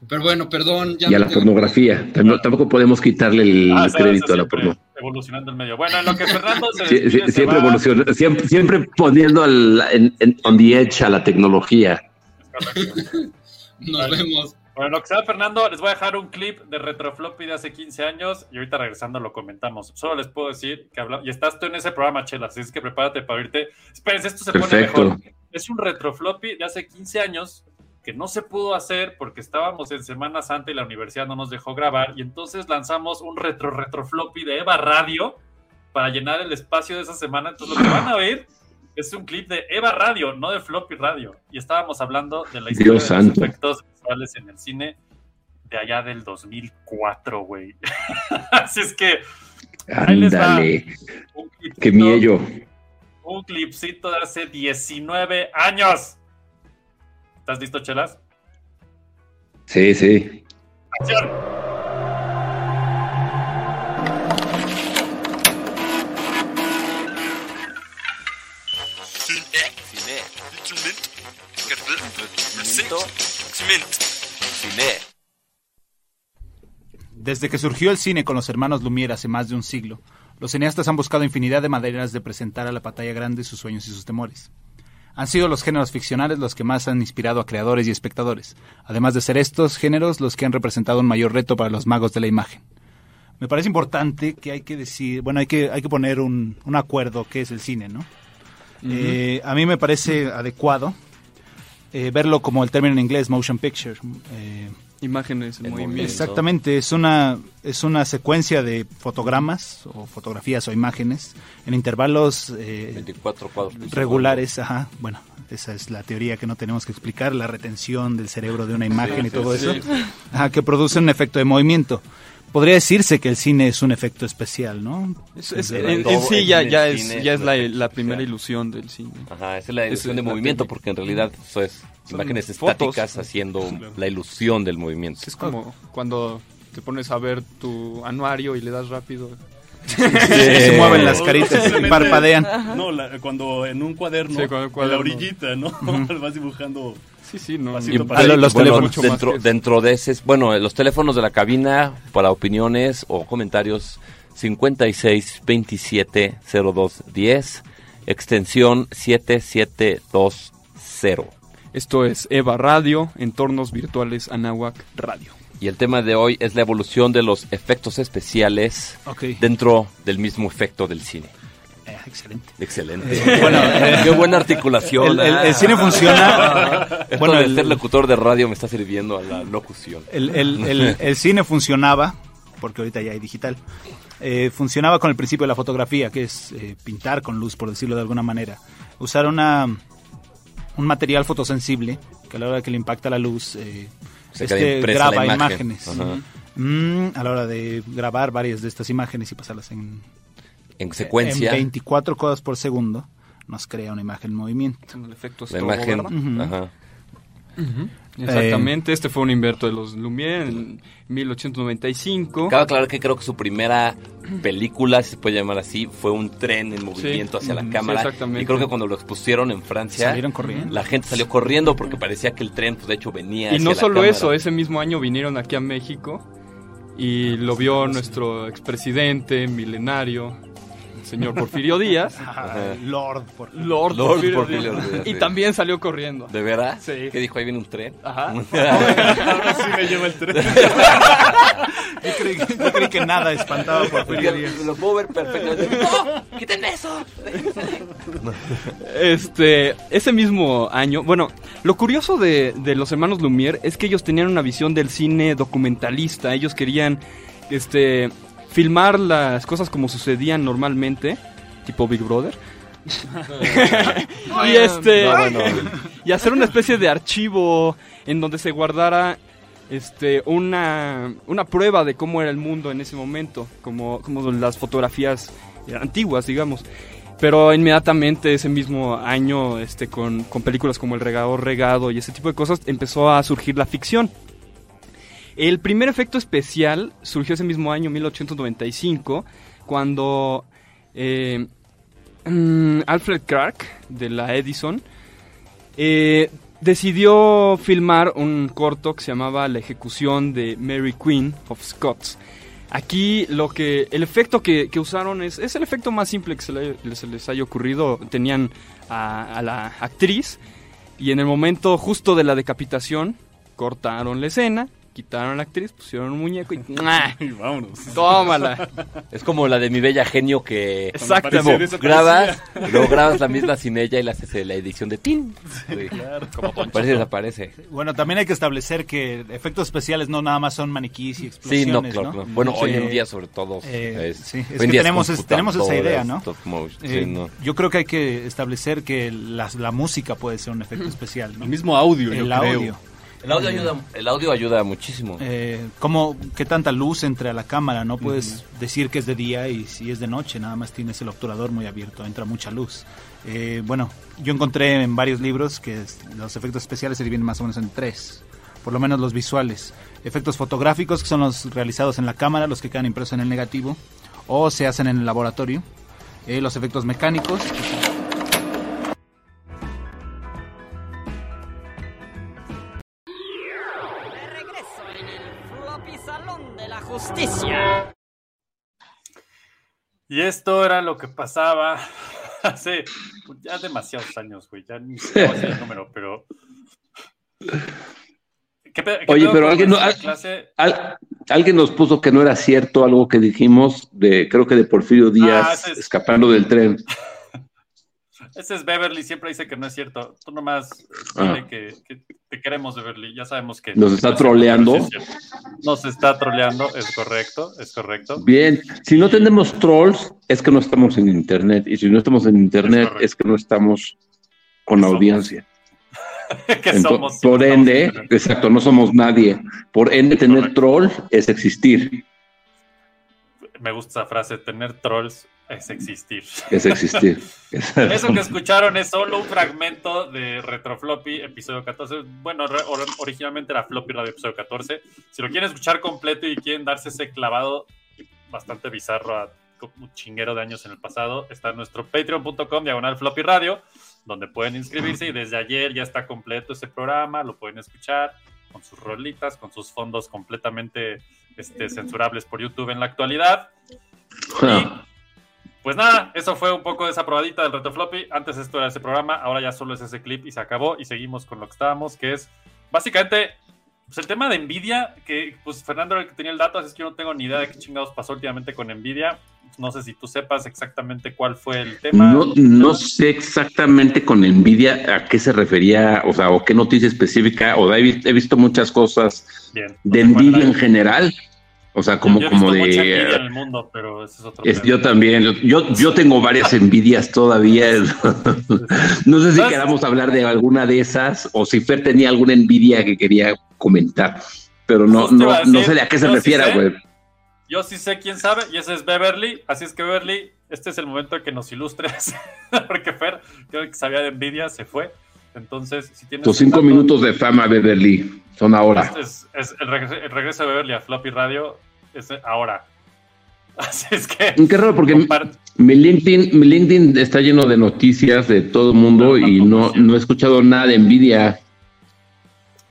Pero bueno, perdón, ya y a la pornografía. Tampoco, tampoco podemos quitarle el Ah, crédito a la siempre porno. Evolucionando el medio. Bueno, en lo que Fernando se Sí, sí, despide, se siempre va. evoluciona, siempre, siempre poniendo al, en, en- on the edge a la tecnología. (laughs) Nos Vale. vemos. Bueno, en lo que se va Fernando, les voy a dejar un clip de Retrofloppy de hace 15 años y ahorita regresando lo comentamos. Solo les puedo decir que habla... Y estás tú en ese programa, Chela, así es que prepárate para oírte. Espérense, esto se pone mejor. Es un Retrofloppy de hace 15 años que no se pudo hacer porque estábamos en Semana Santa y la universidad no nos dejó grabar y entonces lanzamos un retro retrofloppy de Eva Radio para llenar el espacio de esa semana. Entonces lo que van a ver es un clip de Eva Radio, no de Floppy Radio. Y estábamos hablando de la historia Dios de los santo. efectos en el cine de allá del 2004, güey. (laughs) Así es que. Ándale, qué miedo. un clipcito de hace 19 años. ¿Estás listo, Chelas? Sí, sí. ¡Acción! Desde que surgió el cine con los hermanos Lumière hace más de un siglo, los cineastas han buscado infinidad de maneras de presentar a la pantalla grande sus sueños y sus temores. Han sido los géneros ficcionales los que más han inspirado a creadores y espectadores, además de ser estos géneros los que han representado un mayor reto para los magos de la imagen. Me parece importante que hay que decir, bueno, hay que, hay que poner un, un acuerdo que es el cine, ¿no? Eh, a mí me parece adecuado eh, verlo como el término en inglés, motion picture. Eh, Imágenes en movimiento. Exactamente, es una, es una secuencia de fotogramas o fotografías o imágenes en intervalos eh, 24 cuadros. regulares, ajá, bueno, esa es la teoría que no tenemos que explicar, la retención del cerebro de una imagen y todo sí. eso, ajá, que produce un efecto de movimiento. Podría decirse que el cine es un efecto especial, ¿no? Es- es- De- en, sí ya, es, cine ya es la, primera ilusión del cine. Ajá, esa es la ilusión es de la movimiento, técnica. porque en realidad eso es Son imágenes fotos. estáticas haciendo la ilusión del movimiento. Es como cuando te pones a ver tu anuario y le das rápido. (laughs) Se mueven las caritas y parpadean. No, la- cuando en un cuaderno, Sí, en la orillita, ¿no? (laughs) Vas dibujando. Sí, sí, no. pasito no. lo- los Bueno, teléfonos. dentro, Mucho más que dentro de ese, bueno, los teléfonos de la cabina para opiniones o comentarios 56 27 02 10, extensión 7720. Esto es Eva Radio, entornos virtuales Anahuac Radio. Y el tema de hoy es la evolución de los efectos especiales dentro del mismo efecto del cine. Excelente. Excelente. Eh, bueno, eh, qué buena articulación. el- el- el cine funciona- (laughs) Esto bueno, de el- ser locutor de radio me está sirviendo a la locución. El, (laughs) el- cine funcionaba, porque ahorita ya hay digital, eh, funcionaba con el principio de la fotografía, que es eh, pintar con luz, por decirlo de alguna manera. Usar una, un material fotosensible, que a la hora que le impacta la luz, eh, este, graba imagen. imágenes. Mm, a la hora de grabar varias de estas imágenes y pasarlas en, En secuencia. en 24 cuadros por segundo, nos crea una imagen en movimiento. El efecto La imagen. ¿verdad? Ujú. Ajá. Exactamente, este fue un invento de los Lumière en 1895. Cabe aclarar que creo que su primera película, si se puede llamar así, fue un tren en movimiento hacia ujú, la sí, cámara. exactamente. y creo que cuando lo expusieron en Francia, Salieron corriendo. la gente salió corriendo porque parecía que el tren, pues de hecho, venía. Y hacia no la solo cámara. eso, ese mismo año vinieron aquí a México y lo vio nuestro expresidente milenario, señor Porfirio Díaz. (laughs) Ah, Lord, por Lord, Lord Porfirio Porfirio Díaz. Díaz, Y también salió corriendo. ¿De veras? Sí. ¿Qué dijo? Ahí viene un tren. Ajá. (laughs) Ahora sí me lleva el tren. (laughs) Yo creí, yo creí que nada espantaba por Porque lo puedo ver perfectamente. ¡No! ¡Quiten eso! Este, ese mismo año, bueno, lo curioso de, de los hermanos Lumière es que ellos tenían una visión del cine documentalista. Ellos querían, este, filmar las cosas como sucedían normalmente, tipo Big Brother. (laughs) y este, No, bueno. y hacer una especie de archivo en donde se guardara este una, una prueba de cómo era el mundo en ese momento, como, como las fotografías antiguas, digamos. Pero inmediatamente ese mismo año, este, con, con películas como El Regador Regado y ese tipo de cosas, empezó a surgir la ficción. El primer efecto especial surgió ese mismo año, 1895, cuando eh, mm, Alfred Clark, de la Edison, eh, decidió filmar un corto que se llamaba La ejecución de Mary Queen of Scots. Aquí lo que el efecto que, usaron es, es el efecto más simple que se, le- les haya ocurrido. Tenían a la actriz y en el momento justo de la decapitación cortaron la escena, quitaron a la actriz, pusieron un muñeco y. (laughs) Y vámonos. tómala. Es como la de mi bella genio que Exactamente. grabas, luego grabas la misma sin ella y la haces la edición de pin. Sí. Como Parece desaparece. Bueno, también hay que establecer que efectos especiales no nada más son maniquís y Sí, explosiones, no, claro. ¿no? no. Bueno, Sí. hoy en día sobre todo. Eh, es, sí, es que tenemos, es- tenemos esa idea, Eh, sí, no. Yo creo que hay que establecer que la, la música puede ser un efecto especial, ¿no? El mismo audio, El yo creo. El audio ayuda, el audio ayuda muchísimo. Eh, como qué tanta luz entre a la cámara, no puedes decir que es de día y si es de noche, nada más tienes el obturador muy abierto, entra mucha luz. Eh, bueno, yo encontré en varios libros que los efectos especiales se dividen más o menos en tres, por lo menos los visuales. Efectos fotográficos, que son los realizados en la cámara, los que quedan impresos en el negativo, o se hacen en el laboratorio. Eh, los efectos mecánicos, que son- justicia. Y esto era lo que pasaba (laughs) hace pues, ya demasiados años, güey. Ya ni sé el número, pero. ¿Qué pe- qué Oye, pero alguien, no- al- clase? al- alguien nos puso que no era cierto algo que dijimos de, creo que de Porfirio Díaz ese es- escapando del tren. (laughs) Ese es Beverly, siempre dice que no es cierto. Tú nomás eh, Ah. que, que te queremos, Beverly. Ya sabemos que. Nos está troleando. es. Nos está troleando, es correcto, es correcto. Bien, si no tenemos trolls, es que no estamos en internet. Y si no estamos en internet, es, que no estamos con somos? audiencia. (laughs) que somos. si por no ende, exacto, no somos nadie. Por ende, tener troll es existir. Me gusta esa frase, tener trolls es existir. Es existir. (laughs) Eso que escucharon es solo un fragmento de Retrofloppy, episodio 14. Bueno, originalmente era Floppy Radio, episodio 14. Si lo quieren escuchar completo y quieren darse ese clavado bastante bizarro a un chinguero de años en el pasado, está en nuestro patreon.com, diagonal Floppy Radio, donde pueden inscribirse y desde ayer ya está completo ese programa, lo pueden escuchar con sus rolitas, con sus fondos completamente este, censurables por YouTube en la actualidad. Pues nada, eso fue un poco de esa probadita del reto floppy. Antes esto era ese programa, ahora ya solo es ese clip y se acabó y seguimos con lo que estábamos, que es básicamente pues, el tema de Nvidia, que pues Fernando era el que tenía el dato, así es que yo no tengo ni idea de qué chingados pasó últimamente con Nvidia. No sé si tú sepas exactamente cuál fue el tema. No, no sé exactamente con Nvidia a qué se refería, o sea, o qué noticia específica, o he, vi- he visto muchas cosas Bien. de Nvidia en general, o sea, como, yo he como visto de... envidia en el mundo, pero ese es otro Es- tema. yo también, yo, yo tengo varias envidias todavía. (laughs) no sé si queramos hablar de alguna de esas o si Fer tenía alguna envidia que quería comentar, pero no, no, no sé de a qué se sí sé. güey. Yo sí sé quién sabe, y ese es Beverly. Así es que, Beverly, este es el momento que nos ilustres. (laughs) Porque Fer, creo que sabía de envidia, se fue. Entonces, si tienes. Tus cinco dato, minutos de fama, Beverly, son ahora. este es, es el, regreso, el regreso de Beverly a Floppy Radio es ahora. (laughs) Así es que. Qué raro, porque mi, mi LinkedIn, mi LinkedIn está lleno de noticias de todo el mundo y no, no he escuchado nada de envidia.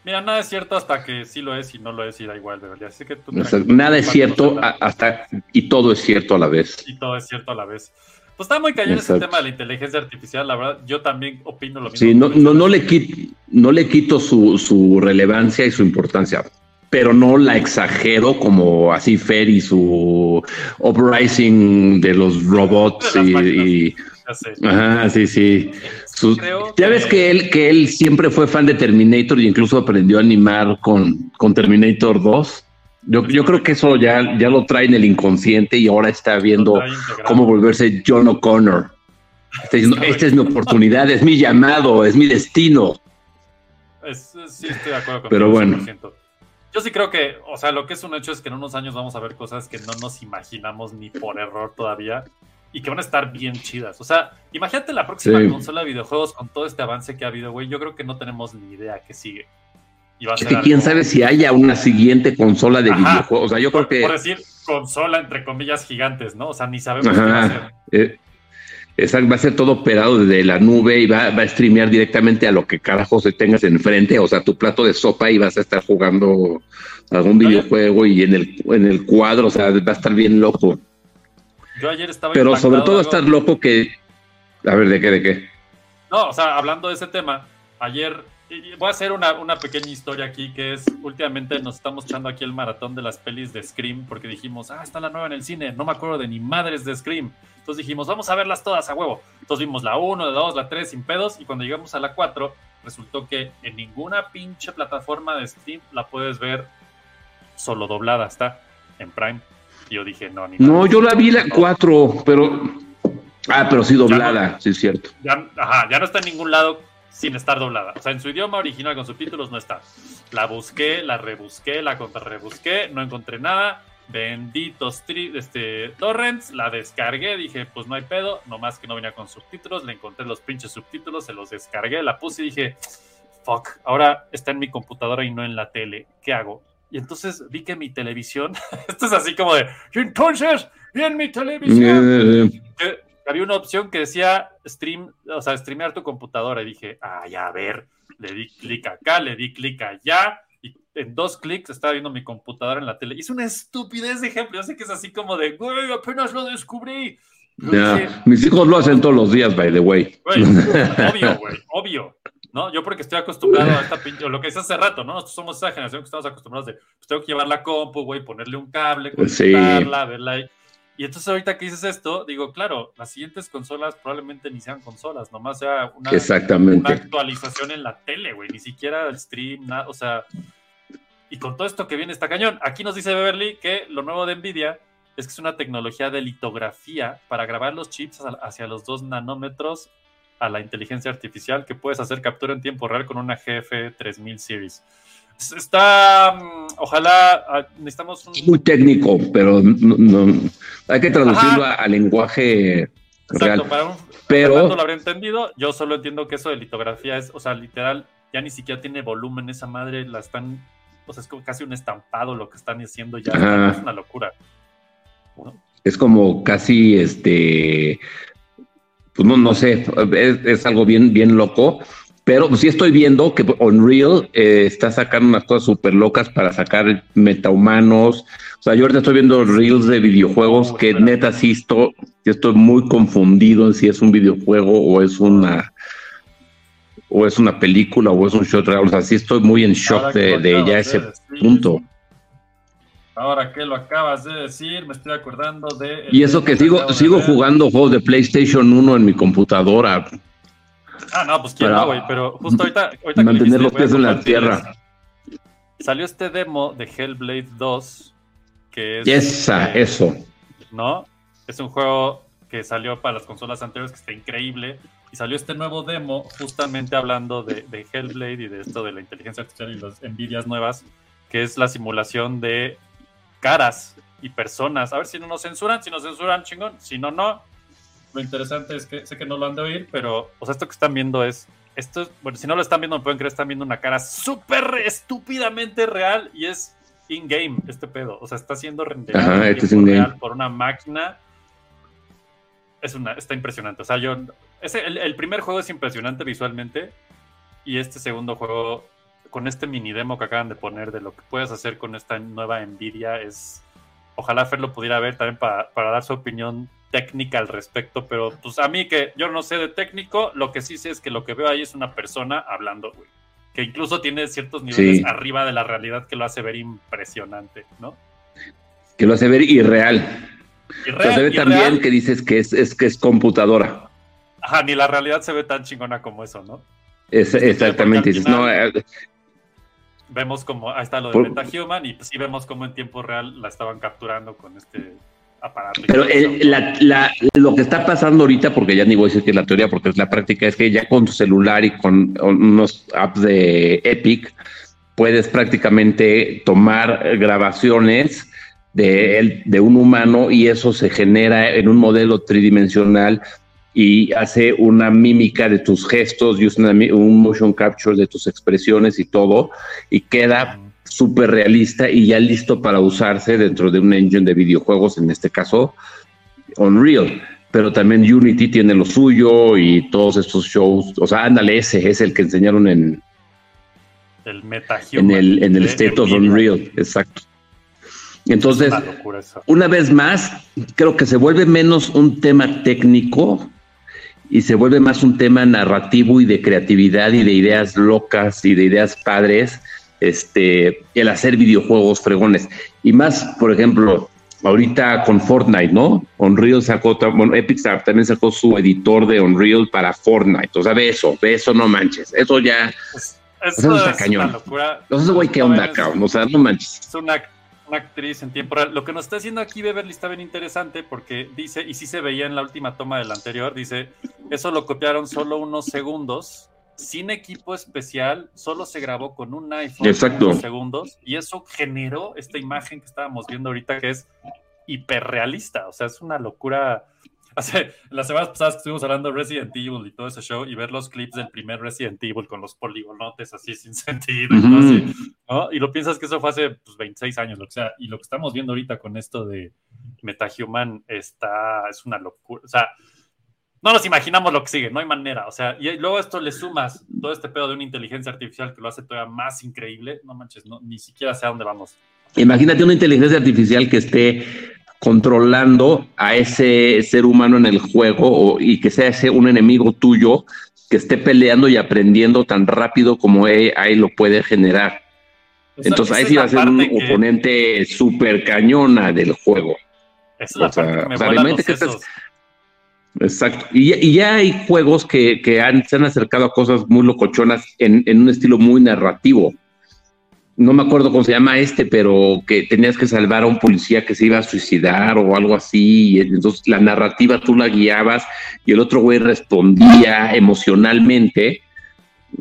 Mira, nada es cierto hasta que sí lo es y no lo es y da igual, Beverly. Así que tú. O sea, tranquilo, nada es cierto hasta y todo es cierto a la vez. y todo es cierto a la vez. Pues está muy cañón ese tema de la inteligencia artificial, la verdad. Yo también opino lo mismo. Sí, no, no, no le quito, no le quito su, su relevancia y su importancia, pero no la exagero como así Fer y su uprising de los robots De y, ajá, sí, sí. Sus- ya ves que él, que él siempre fue fan de Terminator y incluso aprendió a animar con, con Terminator 2. Yo, yo creo que eso ya, ya lo trae en el inconsciente y ahora está viendo cómo volverse John O'Connor. Está diciendo, esta es mi oportunidad, es mi llamado, es mi destino. Es- sí, estoy de acuerdo contigo. Pero bueno. 100%. Yo sí creo que, o sea, lo que es un hecho es que en unos años vamos a ver cosas que no nos imaginamos ni por error todavía y que van a estar bien chidas. O sea, imagínate la próxima Sí. consola de videojuegos con todo este avance que ha habido, güey. Yo creo que no tenemos ni idea qué sigue. Y va a Es ser que quién sabe si haya una siguiente consola de Ajá. videojuegos. O sea, yo creo que Por decir, consola entre comillas gigantes, ¿no? O sea, ni sabemos qué va a ser. ajá, eh, esa- va a ser todo operado desde la nube y va, va a streamear directamente a lo que carajo se tengas enfrente. O sea, tu plato de sopa y vas a estar jugando algún videojuego y en el, en el cuadro, o sea, va a estar bien loco. Yo ayer estaba Pero sobre todo estar loco que... A ver, ¿de qué? ¿De qué? No, o sea, hablando de ese tema, ayer voy a hacer una, una pequeña historia aquí que es, últimamente nos estamos echando aquí el maratón de las pelis de Scream porque dijimos, ah, está la nueva en el cine, no me acuerdo de ni madres de Scream. Entonces dijimos, vamos a verlas todas a huevo. Entonces vimos la 1, la 2, la 3 sin pedos y cuando llegamos a la 4 resultó que en ninguna pinche plataforma de Steam la puedes ver solo doblada, está en Prime. Y yo dije, no, ni No, yo la vi la 4, pero... Ah, pero sí doblada, sí es cierto. ya, ajá, ya no está en ningún lado sin estar doblada. O sea, en su idioma original con subtítulos no está. La busqué, la rebusqué, la contrarrebusqué, no encontré nada. Benditos este, torrents, la descargué, dije, pues no hay pedo, nomás que no venía con subtítulos, le encontré los pinches subtítulos, se los descargué, la puse y dije, fuck, ahora está en mi computadora y no en la tele, ¿qué hago? Y entonces vi que mi televisión, (laughs) esto es así como de, entonces, y en mi televisión, Eh, que había una opción que decía stream, o sea, streamear tu computadora y dije, ay, a ver, le di clic acá, le di clic allá y en dos clics estaba viendo mi computadora en la tele. Hice una estupidez de ejemplo, yo sé que es así como de, güey, apenas lo descubrí. Ya. dije, Mis hijos lo hacen todos los días, by the way. Güey, obvio, güey, obvio. ¿No? Yo porque estoy acostumbrado a esta pinche, lo que hice hace rato, ¿no? Nosotros somos esa generación que estamos acostumbrados de, pues tengo que llevar la compu, güey, ponerle un cable, Sí. conectarla, verla ahí. Y entonces ahorita que dices esto, digo, claro, las siguientes consolas probablemente ni sean consolas, nomás sea una, Exactamente. una actualización en la tele, güey, ni siquiera el stream, nada, o sea, y con todo esto que viene está cañón. Aquí nos dice Beverly que lo nuevo de Nvidia es que es una tecnología de litografía para grabar los chips hacia los 2 nanómetros a la inteligencia artificial que puedes hacer captura en tiempo real con una GF 3000 Series. Está, mm, ojalá, ah, necesitamos un... Muy técnico, pero no, no- hay que traducirlo a, a lenguaje real. Exacto, para un Pero- lo habría entendido. Yo solo entiendo que eso de litografía es, o sea, literal, ya ni siquiera tiene volumen esa madre, la están, o sea, es como casi un estampado lo que están haciendo ya, Ajá. es una locura. Es como casi este. Pues no, no sé, es, es algo bien, bien loco. Pero sí estoy viendo que Unreal eh, está sacando unas cosas súper locas para sacar metahumanos. O sea, yo ahorita estoy viendo reels de videojuegos que neta estoy, sí estoy muy confundido en si es un videojuego o es una o es una película o es un show. O sea, sí estoy muy en shock de, de ya ese decir. punto. Ahora que lo acabas de decir, me estoy acordando de... Y eso que sigo, sigo jugando juegos de PlayStation 1 en mi computadora. Ah, no, pues quién no, güey, pero justo ahorita... ahorita que Mantener los pies en la tierra. Salió este demo de Hellblade 2, que es... Esa, eh, eso. ¿no? Es un juego que salió para las consolas anteriores que está increíble. Y salió este nuevo demo justamente hablando de, de Hellblade y de esto de la inteligencia artificial y las envidias nuevas, que es la simulación de caras y personas. A ver si no nos censuran, si nos censuran, chingón. Si no, no. Lo interesante es que sé que no lo han de oír, pero, o sea, esto que están viendo es, esto es, bueno, si no lo están viendo, me pueden creer, están viendo una cara súper estúpidamente real y es in-game este pedo. O sea, está siendo renderado Ajá, este es real por una máquina. Es una, está impresionante. O sea, yo, ese, el, el primer juego es impresionante visualmente y este segundo juego, con este mini demo que acaban de poner de lo que puedes hacer con esta nueva Nvidia, es, ojalá Fer lo pudiera ver también para, para dar su opinión técnica al respecto, pero pues a mí que yo no sé de técnico, lo que sí sé es que lo que veo ahí es una persona hablando, güey. Que incluso tiene ciertos niveles Sí. arriba de la realidad que lo hace ver impresionante, ¿no? Que lo hace ver irreal. Y O sea, se ve y también que dices que es, es que es computadora. Ajá, ni la realidad se ve tan chingona como eso, ¿no? Es, exactamente. Dices, no, eh, Vemos como, ahí está lo de Por- MetaHuman, y pues sí vemos como en tiempo real la estaban capturando con este aparato. Pero el- la- la- lo que está pasando ahorita, porque ya ni voy a decir que es la teoría, porque es la práctica, es que ya con tu celular y con unos apps de Epic, puedes prácticamente tomar grabaciones de, de un humano y eso se genera en un modelo tridimensional y hace una mímica de tus gestos y un motion capture de tus expresiones y todo, y queda súper realista y ya listo para usarse dentro de un engine de videojuegos, en este caso Unreal. Pero también Unity tiene lo suyo y todos estos shows, o sea, ándale, ese es el que enseñaron en, el MetaHuman. en el, en el State of. Unreal, exacto. Entonces, una vez más, creo que se vuelve menos un tema técnico y se vuelve más un tema narrativo y de creatividad y de ideas locas y de ideas padres, este, el hacer videojuegos fregones. Y más, por ejemplo, ahorita con Fortnite, ¿no? Unreal sacó, bueno, Epic también sacó su editor de Unreal para Fortnite. O sea, ve eso, ve eso, no manches. Eso ya, Eso eso está es cañón. una locura. güey, ¿qué onda, cabrón? O sea, no manches. Es una, una actriz en tiempo real. Lo que nos está haciendo aquí Beverly está bien interesante porque dice, y sí se veía en la última toma del anterior, dice, eso lo copiaron solo unos segundos, sin equipo especial, solo se grabó con un iPhone Exacto. unos segundos, y eso generó esta imagen que estábamos viendo ahorita que es hiperrealista, o sea, es una locura. (laughs) Hace, las semanas pasadas que estuvimos hablando de Resident Evil y todo ese show y ver los clips del primer Resident Evil con los poligonotes así sin (laughs) sentido y todo Ujú. así, ¿no? Y lo piensas que eso fue hace pues, 26 años, lo que sea. Y lo que estamos viendo ahorita con esto de MetaHuman está, es una locura. O sea, no nos imaginamos lo que sigue, no hay manera. O sea, y luego esto le sumas todo este pedo de una inteligencia artificial que lo hace todavía más increíble. No manches, no, ni siquiera sé a dónde vamos. Imagínate una inteligencia artificial que esté controlando a ese ser humano en el juego o- y que sea ese un enemigo tuyo que esté peleando y aprendiendo tan rápido como AI lo puede generar. Entonces ahí sí va a ser un que- oponente súper cañona del juego. Esa es la O sea, parte que me o sea, vuela imagínate los que estás-. Exacto. Y, ya- y ya hay juegos que, que han- se han acercado a cosas muy locochonas en, en un estilo muy narrativo. No me acuerdo cómo se llama este, pero que tenías que salvar a un policía que se iba a suicidar o algo así. Y entonces la narrativa tú la guiabas y el otro güey respondía emocionalmente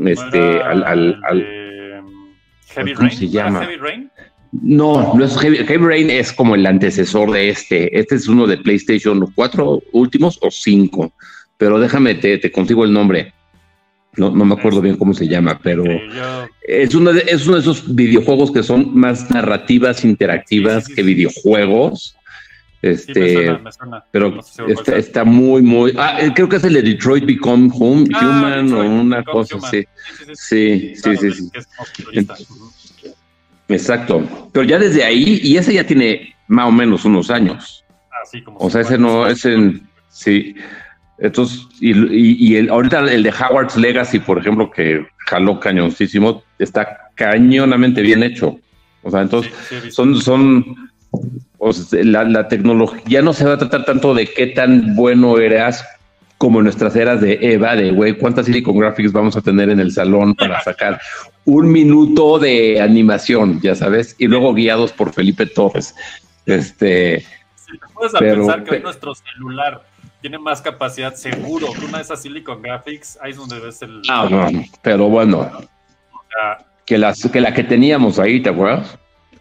este, al, Heavy ¿Cómo Rain. se ¿No era llama? Heavy Rain? No, no es Heavy, Heavy Rain es como el antecesor de este. Este es uno de PlayStation 4 últimos o 5. Pero déjame, te, te consigo el nombre. No, no me acuerdo bien cómo se llama, pero es uno, de, es uno de esos videojuegos que son más narrativas interactivas que videojuegos. Este, me suena, me suena. pero No está, está muy, muy. Ah, eh, creo que es el de Detroit Become Hum- Ah, Human Detroit o una Become cosa así. Sí, Sí, sí, sí, sí. Exacto. Pero ya desde ahí, y ese ya tiene más o menos unos años. Así como O sea, ese no, ese sí. Entonces, y, y- y el, ahorita el de Howard's Legacy, por ejemplo, que jaló cañoncísimo, está cañonamente bien hecho. O sea, entonces, son, son, o sea, la, la tecnología ya no se va a tratar tanto de qué tan bueno eras como en nuestras eras de Eva, de güey, cuántas Silicon Graphics vamos a tener en el salón para sacar un minuto de animación, ya sabes, y luego guiados por Felipe Torres. Este, Puedes a pero- pensar que hoy nuestro celular tiene más capacidad seguro que una de esas Silicon Graphics. Ahí es donde ves el. Ah, no, pero bueno, O sea, que, las, que la que teníamos ahí, ¿te acuerdas?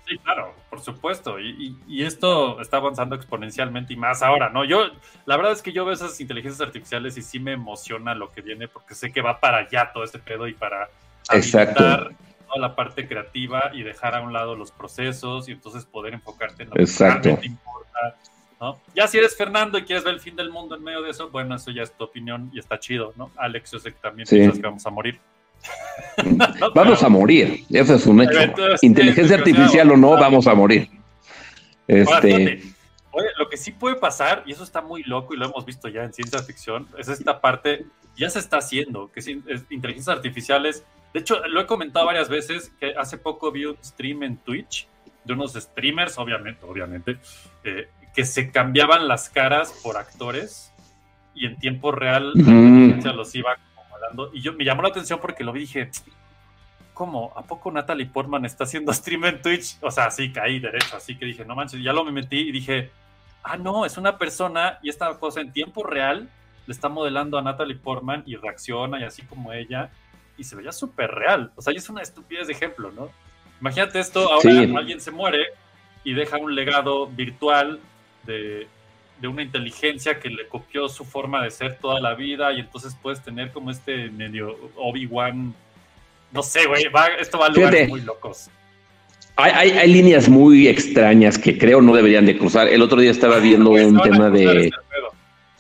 Sí, claro, por supuesto. Y, y- y esto está avanzando exponencialmente y más ahora, ¿no? Yo, la verdad es que yo veo esas inteligencias artificiales y sí me emociona lo que viene porque sé que va para allá todo este pedo y para Exacto. toda la parte creativa y dejar a un lado los procesos y entonces poder enfocarte en lo Exacto. que realmente importa, ¿no? Ya si eres Fernando y quieres ver el fin del mundo en medio de eso, bueno, eso ya es tu opinión y está chido, ¿no? Alex, yo sé que también Sí. piensas que vamos a morir. (laughs) Vamos a morir, eso es un hecho. Entonces, Inteligencia sí, artificial o no, vamos a morir. Este, oye, lo que sí puede pasar, y eso está muy loco y lo hemos visto ya en ciencia ficción, es esta parte, ya se está haciendo, que es, es inteligencias artificiales. De hecho, lo he comentado varias veces, que hace poco vi un stream en Twitch de unos streamers, obviamente, obviamente, eh, que se cambiaban las caras por actores y en tiempo real la los iba acomodando. Y yo me llamó la atención porque lo vi y dije, ¿cómo? ¿A poco Natalie Portman está haciendo (laughs) stream en Twitch? O sea, sí, caí derecho, así que dije, no manches, ya lo me metí y dije, ah, no, es una persona y esta cosa en tiempo real le está modelando a Natalie Portman y reacciona y así como ella, y se veía súper real. O sea, es una estupidez de ejemplo, ¿no? Imagínate esto, ahora Sí. alguien se muere y deja un legado virtual de, de una inteligencia que le copió su forma de ser toda la vida y entonces puedes tener como este medio Obi-Wan, no sé, güey, esto va a lugares Fíjate. muy locos. hay, hay, hay líneas muy extrañas que creo no deberían de cruzar. El otro día estaba viendo un tema de...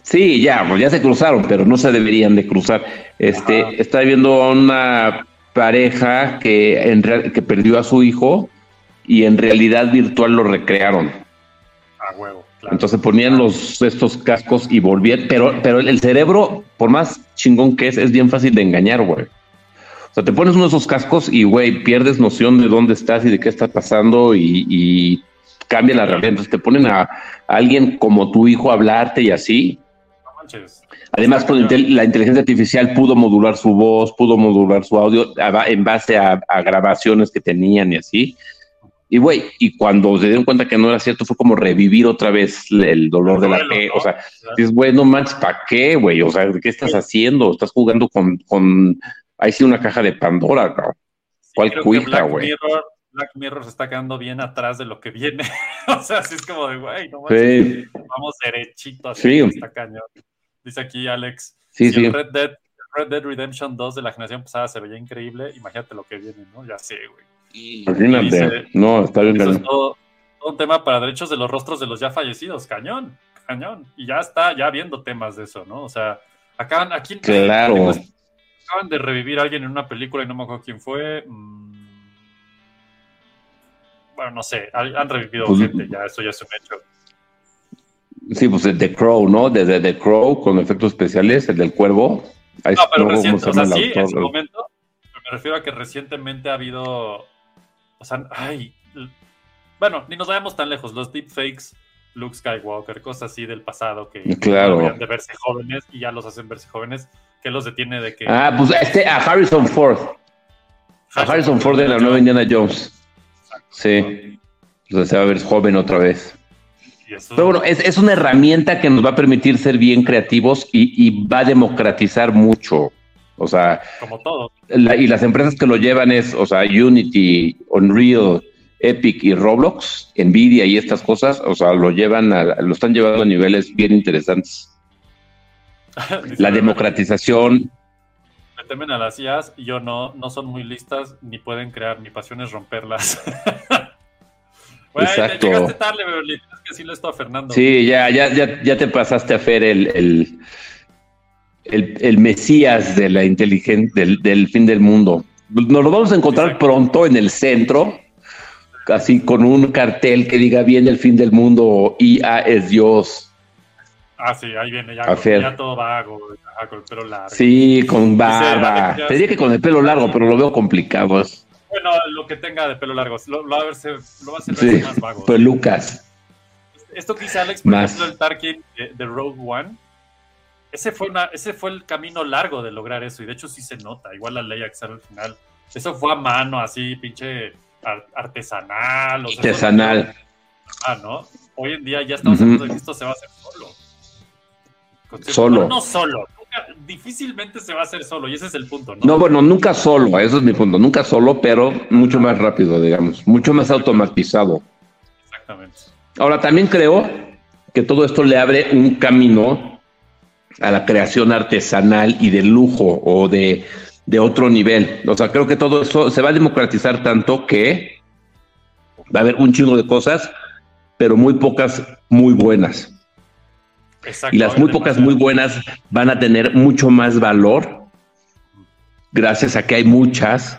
Sí, ya, pues ya se cruzaron, pero no se deberían de cruzar. Este, estaba viendo a una pareja que, en real- que perdió a su hijo y en realidad virtual lo recrearon. A huevo. Entonces ponían los estos cascos y volvían, pero, pero el cerebro, por más chingón que es, es bien fácil de engañar, güey. O sea, te pones uno de esos cascos y, güey, pierdes noción de dónde estás y de qué está pasando y, y cambia la realidad. Entonces te ponen a, a alguien como tu hijo a hablarte y así. Manches. Además, con intel- la inteligencia artificial pudo modular su voz, pudo modular su audio en base a, a grabaciones que tenían y así. Y güey, y cuando se dieron cuenta que no era cierto, fue como revivir otra vez el dolor de la duelo, P. ¿no? O sea, dices, güey, no manches, ¿para qué, güey? O sea, ¿qué estás haciendo? Estás jugando con, con, ahí sí una caja de Pandora, cabrón. ¿Cuál que cuija, Black güey? Mirror, Black Mirror se está quedando bien atrás de lo que viene. (laughs) o sea, así es como de, güey, no manches, Sí. vamos derechito así, Sí. está cañón. Dice aquí Alex, Sí, si sí. el Red Dead, Red Dead Redemption 2 de la generación pasada se veía increíble, imagínate lo que viene, ¿no? Ya sé, güey. Imagínate. Dice- No, está bien. Eso es todo, todo un tema para derechos de los rostros de los ya fallecidos, cañón, cañón. Y ya está, ya viendo temas de eso, ¿no? O sea, acaban, aquí Claro. acaban de revivir a alguien en una película y no me acuerdo quién fue. mm, Bueno, no sé, han han revivido Pues- gente, ya, eso ya es un hecho. Sí, pues el The Crow, ¿no? Desde The Crow con efectos especiales, el del cuervo. Ahí No, pero no, ¿cómo reciente, o sea, sí, en su momento, pero me refiero a que recientemente ha habido, o sea, ay, bueno, ni nos vayamos tan lejos, los deepfakes, Luke Skywalker, cosas así del pasado que Claro. deberían de verse jóvenes y ya los hacen verse jóvenes, que los detiene de que... Ah, pues este, a Harrison Ford. A Harrison Ford de la nueva Indiana Jones. Sí. O sea, se va a ver joven otra vez. Eso- Pero bueno, es, es una herramienta que nos va a permitir ser bien creativos y, y va a democratizar mucho O sea, Como todo. la- y las empresas que lo llevan es, o sea, Unity, Unreal, Epic y Roblox, Nvidia y estas cosas, o sea, lo llevan, a- lo están llevando a niveles bien interesantes. (laughs) La democratización, Me temen a las IAs yo no, no son muy listas, ni pueden crear, mi pasión es romperlas. (laughs) Exacto. llegaste tarde, Beverly, tienes que decirle esto a Fernando. sí, ya, ya, ya, ya te pasaste a Fer el, el, el, el mesías de la inteligencia, del, del fin del mundo. Nos lo vamos a encontrar pronto en el centro, así con un cartel que diga bien el fin del mundo, IA es Dios. Ah, sí, ahí viene ya, con- ya todo vago, con el pelo largo. Sí, con barba. Te diría que con el pelo largo, pero lo veo complicado. Bueno, lo que tenga de pelo largo, lo, lo va a verse- lo va a hacer Sí, más vago. pelucas. Esto que dice Alex, por Más. ejemplo, el Tarkin de, de Rogue One, ese fue, una, ese fue el camino largo de lograr eso, y de hecho sí se nota, igual la ley Axel al final. Eso fue a mano, así, pinche ar- artesanal. o sea, Artesanal. Ah, ¿no? Hoy en día ya estamos hablando de que esto se va a hacer solo. Con- Solo. bueno, no solo. Difícilmente se va a hacer solo, y ese es el punto, ¿no? No, bueno, nunca solo, eso es mi punto. Nunca solo, pero mucho más rápido, digamos. Mucho más automatizado. Exactamente. Ahora, también creo que todo esto le abre un camino a la creación artesanal y de lujo o de, de otro nivel. O sea, creo que todo eso se va a democratizar tanto que va a haber un chingo de cosas, pero muy pocas muy buenas. Exacto, Y las muy pocas muy buenas van a tener mucho más valor gracias a que hay muchas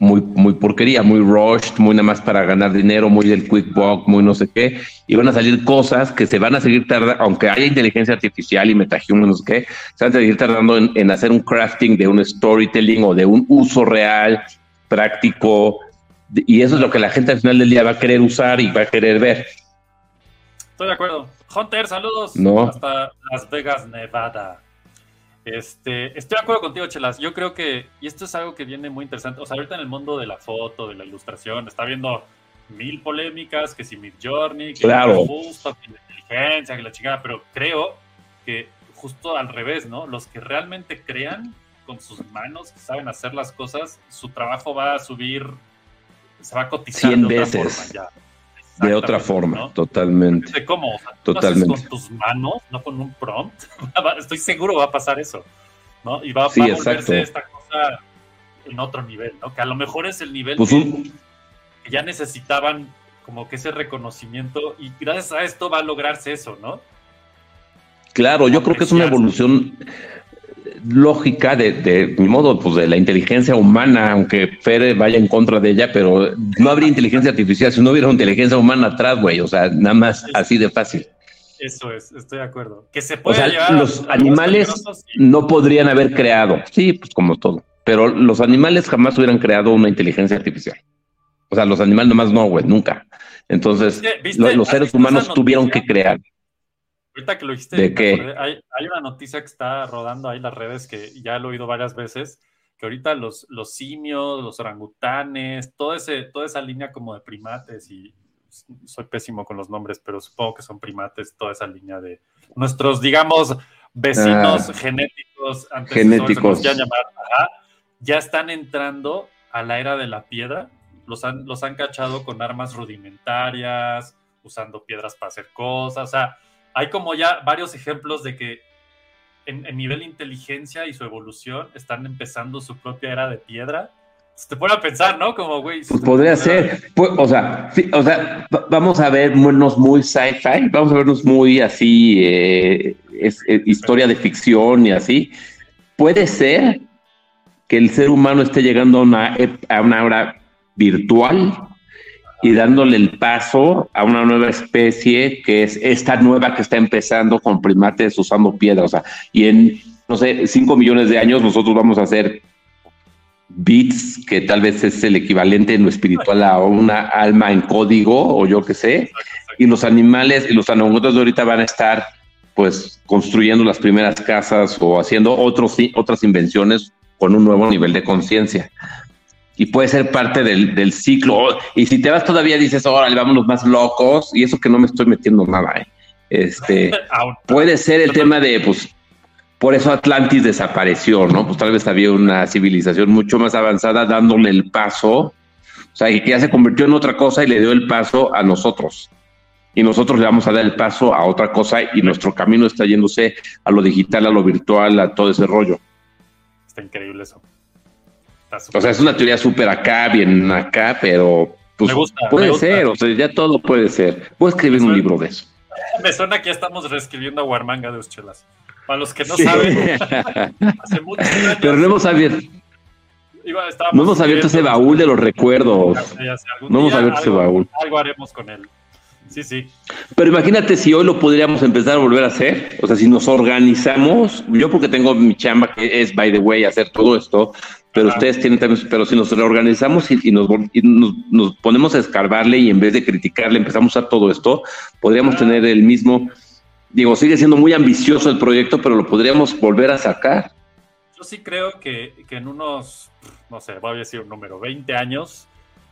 muy, muy porquería, muy rushed, muy nada más para ganar dinero, muy del quick buck, muy no sé qué, y van a salir cosas que se van a seguir tardando, aunque haya inteligencia artificial y metahuman, no sé qué, se van a seguir tardando en, en hacer un crafting de un storytelling o de un uso real, práctico, y eso es lo que la gente al final del día va a querer usar y va a querer ver. Estoy de acuerdo. Hunter, saludos. No. Hasta Las Vegas, Nevada. Este, estoy de acuerdo contigo, Chelas. Yo creo que, y esto es algo que viene muy interesante. O sea, ahorita en el mundo de la foto, de la ilustración, está habiendo mil polémicas, que si Mid Journey, que Claro. justo, que la inteligencia, que la chingada, pero creo que justo al revés, ¿no? Los que realmente crean con sus manos, que saben hacer las cosas, su trabajo va a subir, se va a cotizar 100 de otra veces. forma ya. De otra forma, totalmente. ¿De cómo? O sea, tú lo haces Totalmente. con tus manos, no con un prompt. (laughs) Estoy seguro va a pasar eso, ¿no? Y va, Sí, va a volverse esta cosa en otro nivel, ¿no? Que a lo mejor es el nivel Pues que, un- que ya necesitaban como que ese reconocimiento y gracias a esto va a lograrse eso, ¿no? Claro, yo creo que es una evolución lógica de, de mi modo, pues de la inteligencia humana, aunque Fer vaya en contra de ella, pero no habría inteligencia artificial si no hubiera una inteligencia humana atrás, güey. O sea, nada más así de fácil. Eso es, estoy de acuerdo. Que se O puede sea, llevar los a- animales no podrían haber creado, sí, pues como todo, pero los animales jamás hubieran creado una inteligencia artificial. O sea, los animales nomás no, güey, nunca. Entonces, ¿Viste- viste- lo- los seres humanos tuvieron que crear. Ahorita que lo dijiste, ¿De qué? acordé, hay, hay una noticia que está rodando ahí en las redes que ya lo he oído varias veces, que ahorita los, los simios, los orangutanes, todo ese, toda esa línea como de primates, y soy pésimo con los nombres, pero supongo que son primates, toda esa línea de nuestros, digamos, vecinos Ah. genéticos, Genéticos. quieran llamar, ajá, ya están entrando a la era de la piedra, los han, los han cachado con armas rudimentarias, usando piedras para hacer cosas, o sea, hay como ya varios ejemplos de que en, en nivel inteligencia y su evolución están empezando su propia era de piedra. Se te pone a pensar, ¿no? Como, güey, Pues podría ser, Pues, o sea, o sea, va- vamos a vernos muy sci-fi, vamos a vernos muy así, eh, es, eh, historia de ficción y así. Puede ser que el ser humano esté llegando a una, a una hora virtual y dándole el paso a una nueva especie que es esta nueva que está empezando con primates usando piedra, o sea, y en, no sé, cinco millones de años nosotros vamos a hacer bits, que tal vez es el equivalente en lo espiritual a una alma en código o yo qué sé, y los animales y los animales de ahorita van a estar pues construyendo las primeras casas o haciendo otros, otras invenciones con un nuevo nivel de conciencia. Y puede ser parte del, del ciclo. Y si te vas todavía dices, órale, vámonos más locos, y eso que no me estoy metiendo nada, ¿eh? Este, (laughs) puede ser el tema de, pues, por eso Atlantis desapareció, ¿no? Pues tal vez había una civilización mucho más avanzada dándole el paso, o sea, que ya se convirtió en otra cosa y le dio el paso a nosotros. Y nosotros le vamos a dar el paso a otra cosa y nuestro camino está yéndose a lo digital, a lo virtual, a todo ese rollo. Está increíble eso. O sea, es una teoría súper acá, bien acá, pero pues, Me gusta, me puede gusta. ser, o sea, ya todo puede ser. Puedo escribir un libro de eso. Me suena que ya estamos reescribiendo a Warmanga de Uschelas. Para los que no Sí. saben, (laughs) hace muchos años Pero no hemos abierto, iba- no hemos abierto ese baúl de los recuerdos. Ya sé, No hemos abierto ese baúl. Algo haremos con él. Sí, sí. Pero imagínate si hoy lo podríamos empezar a volver a hacer. O sea, si nos organizamos, yo porque tengo mi chamba que es, by the way, hacer todo esto, pero ustedes tienen también, pero si nos reorganizamos y, y nos, y nos, nos ponemos a escarbarle y en vez de criticarle empezamos a todo esto, podríamos tener el mismo, digo, sigue siendo muy ambicioso el proyecto, pero lo podríamos volver a sacar. Yo sí creo que, que en unos, no sé, voy a decir un número, 20 años,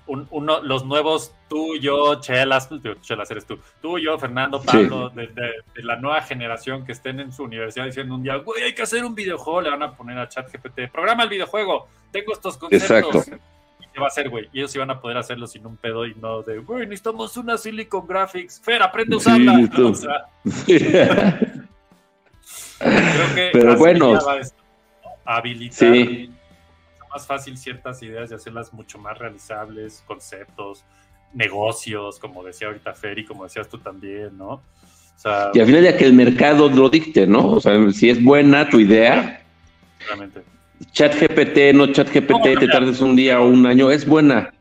un- uno, los nuevos tú, yo, Chelas, Chelas eres tú, tú, yo, Fernando, Pablo, de, de- de la nueva generación que estén en su universidad diciendo un día, güey, hay que hacer un videojuego, le van a poner a ChatGPT, programa el videojuego, tengo estos conceptos. Exacto. Y se va a hacer, güey. Y ellos iban a poder hacerlo sin un pedo y no de, güey, necesitamos una Silicon Graphics. Fer, aprende a usarla. listo. (laughs) O sea, creo que Pero bueno. habilitar Sí. Más fácil ciertas ideas y hacerlas mucho más realizables, conceptos, negocios, como decía ahorita Fer y como decías tú también, ¿no? O sea, Y al final ya que el mercado lo dicte, ¿no? O sea, si es buena tu idea, realmente. Chat GPT, no chat GPT, te tardes un día o un año, es buena.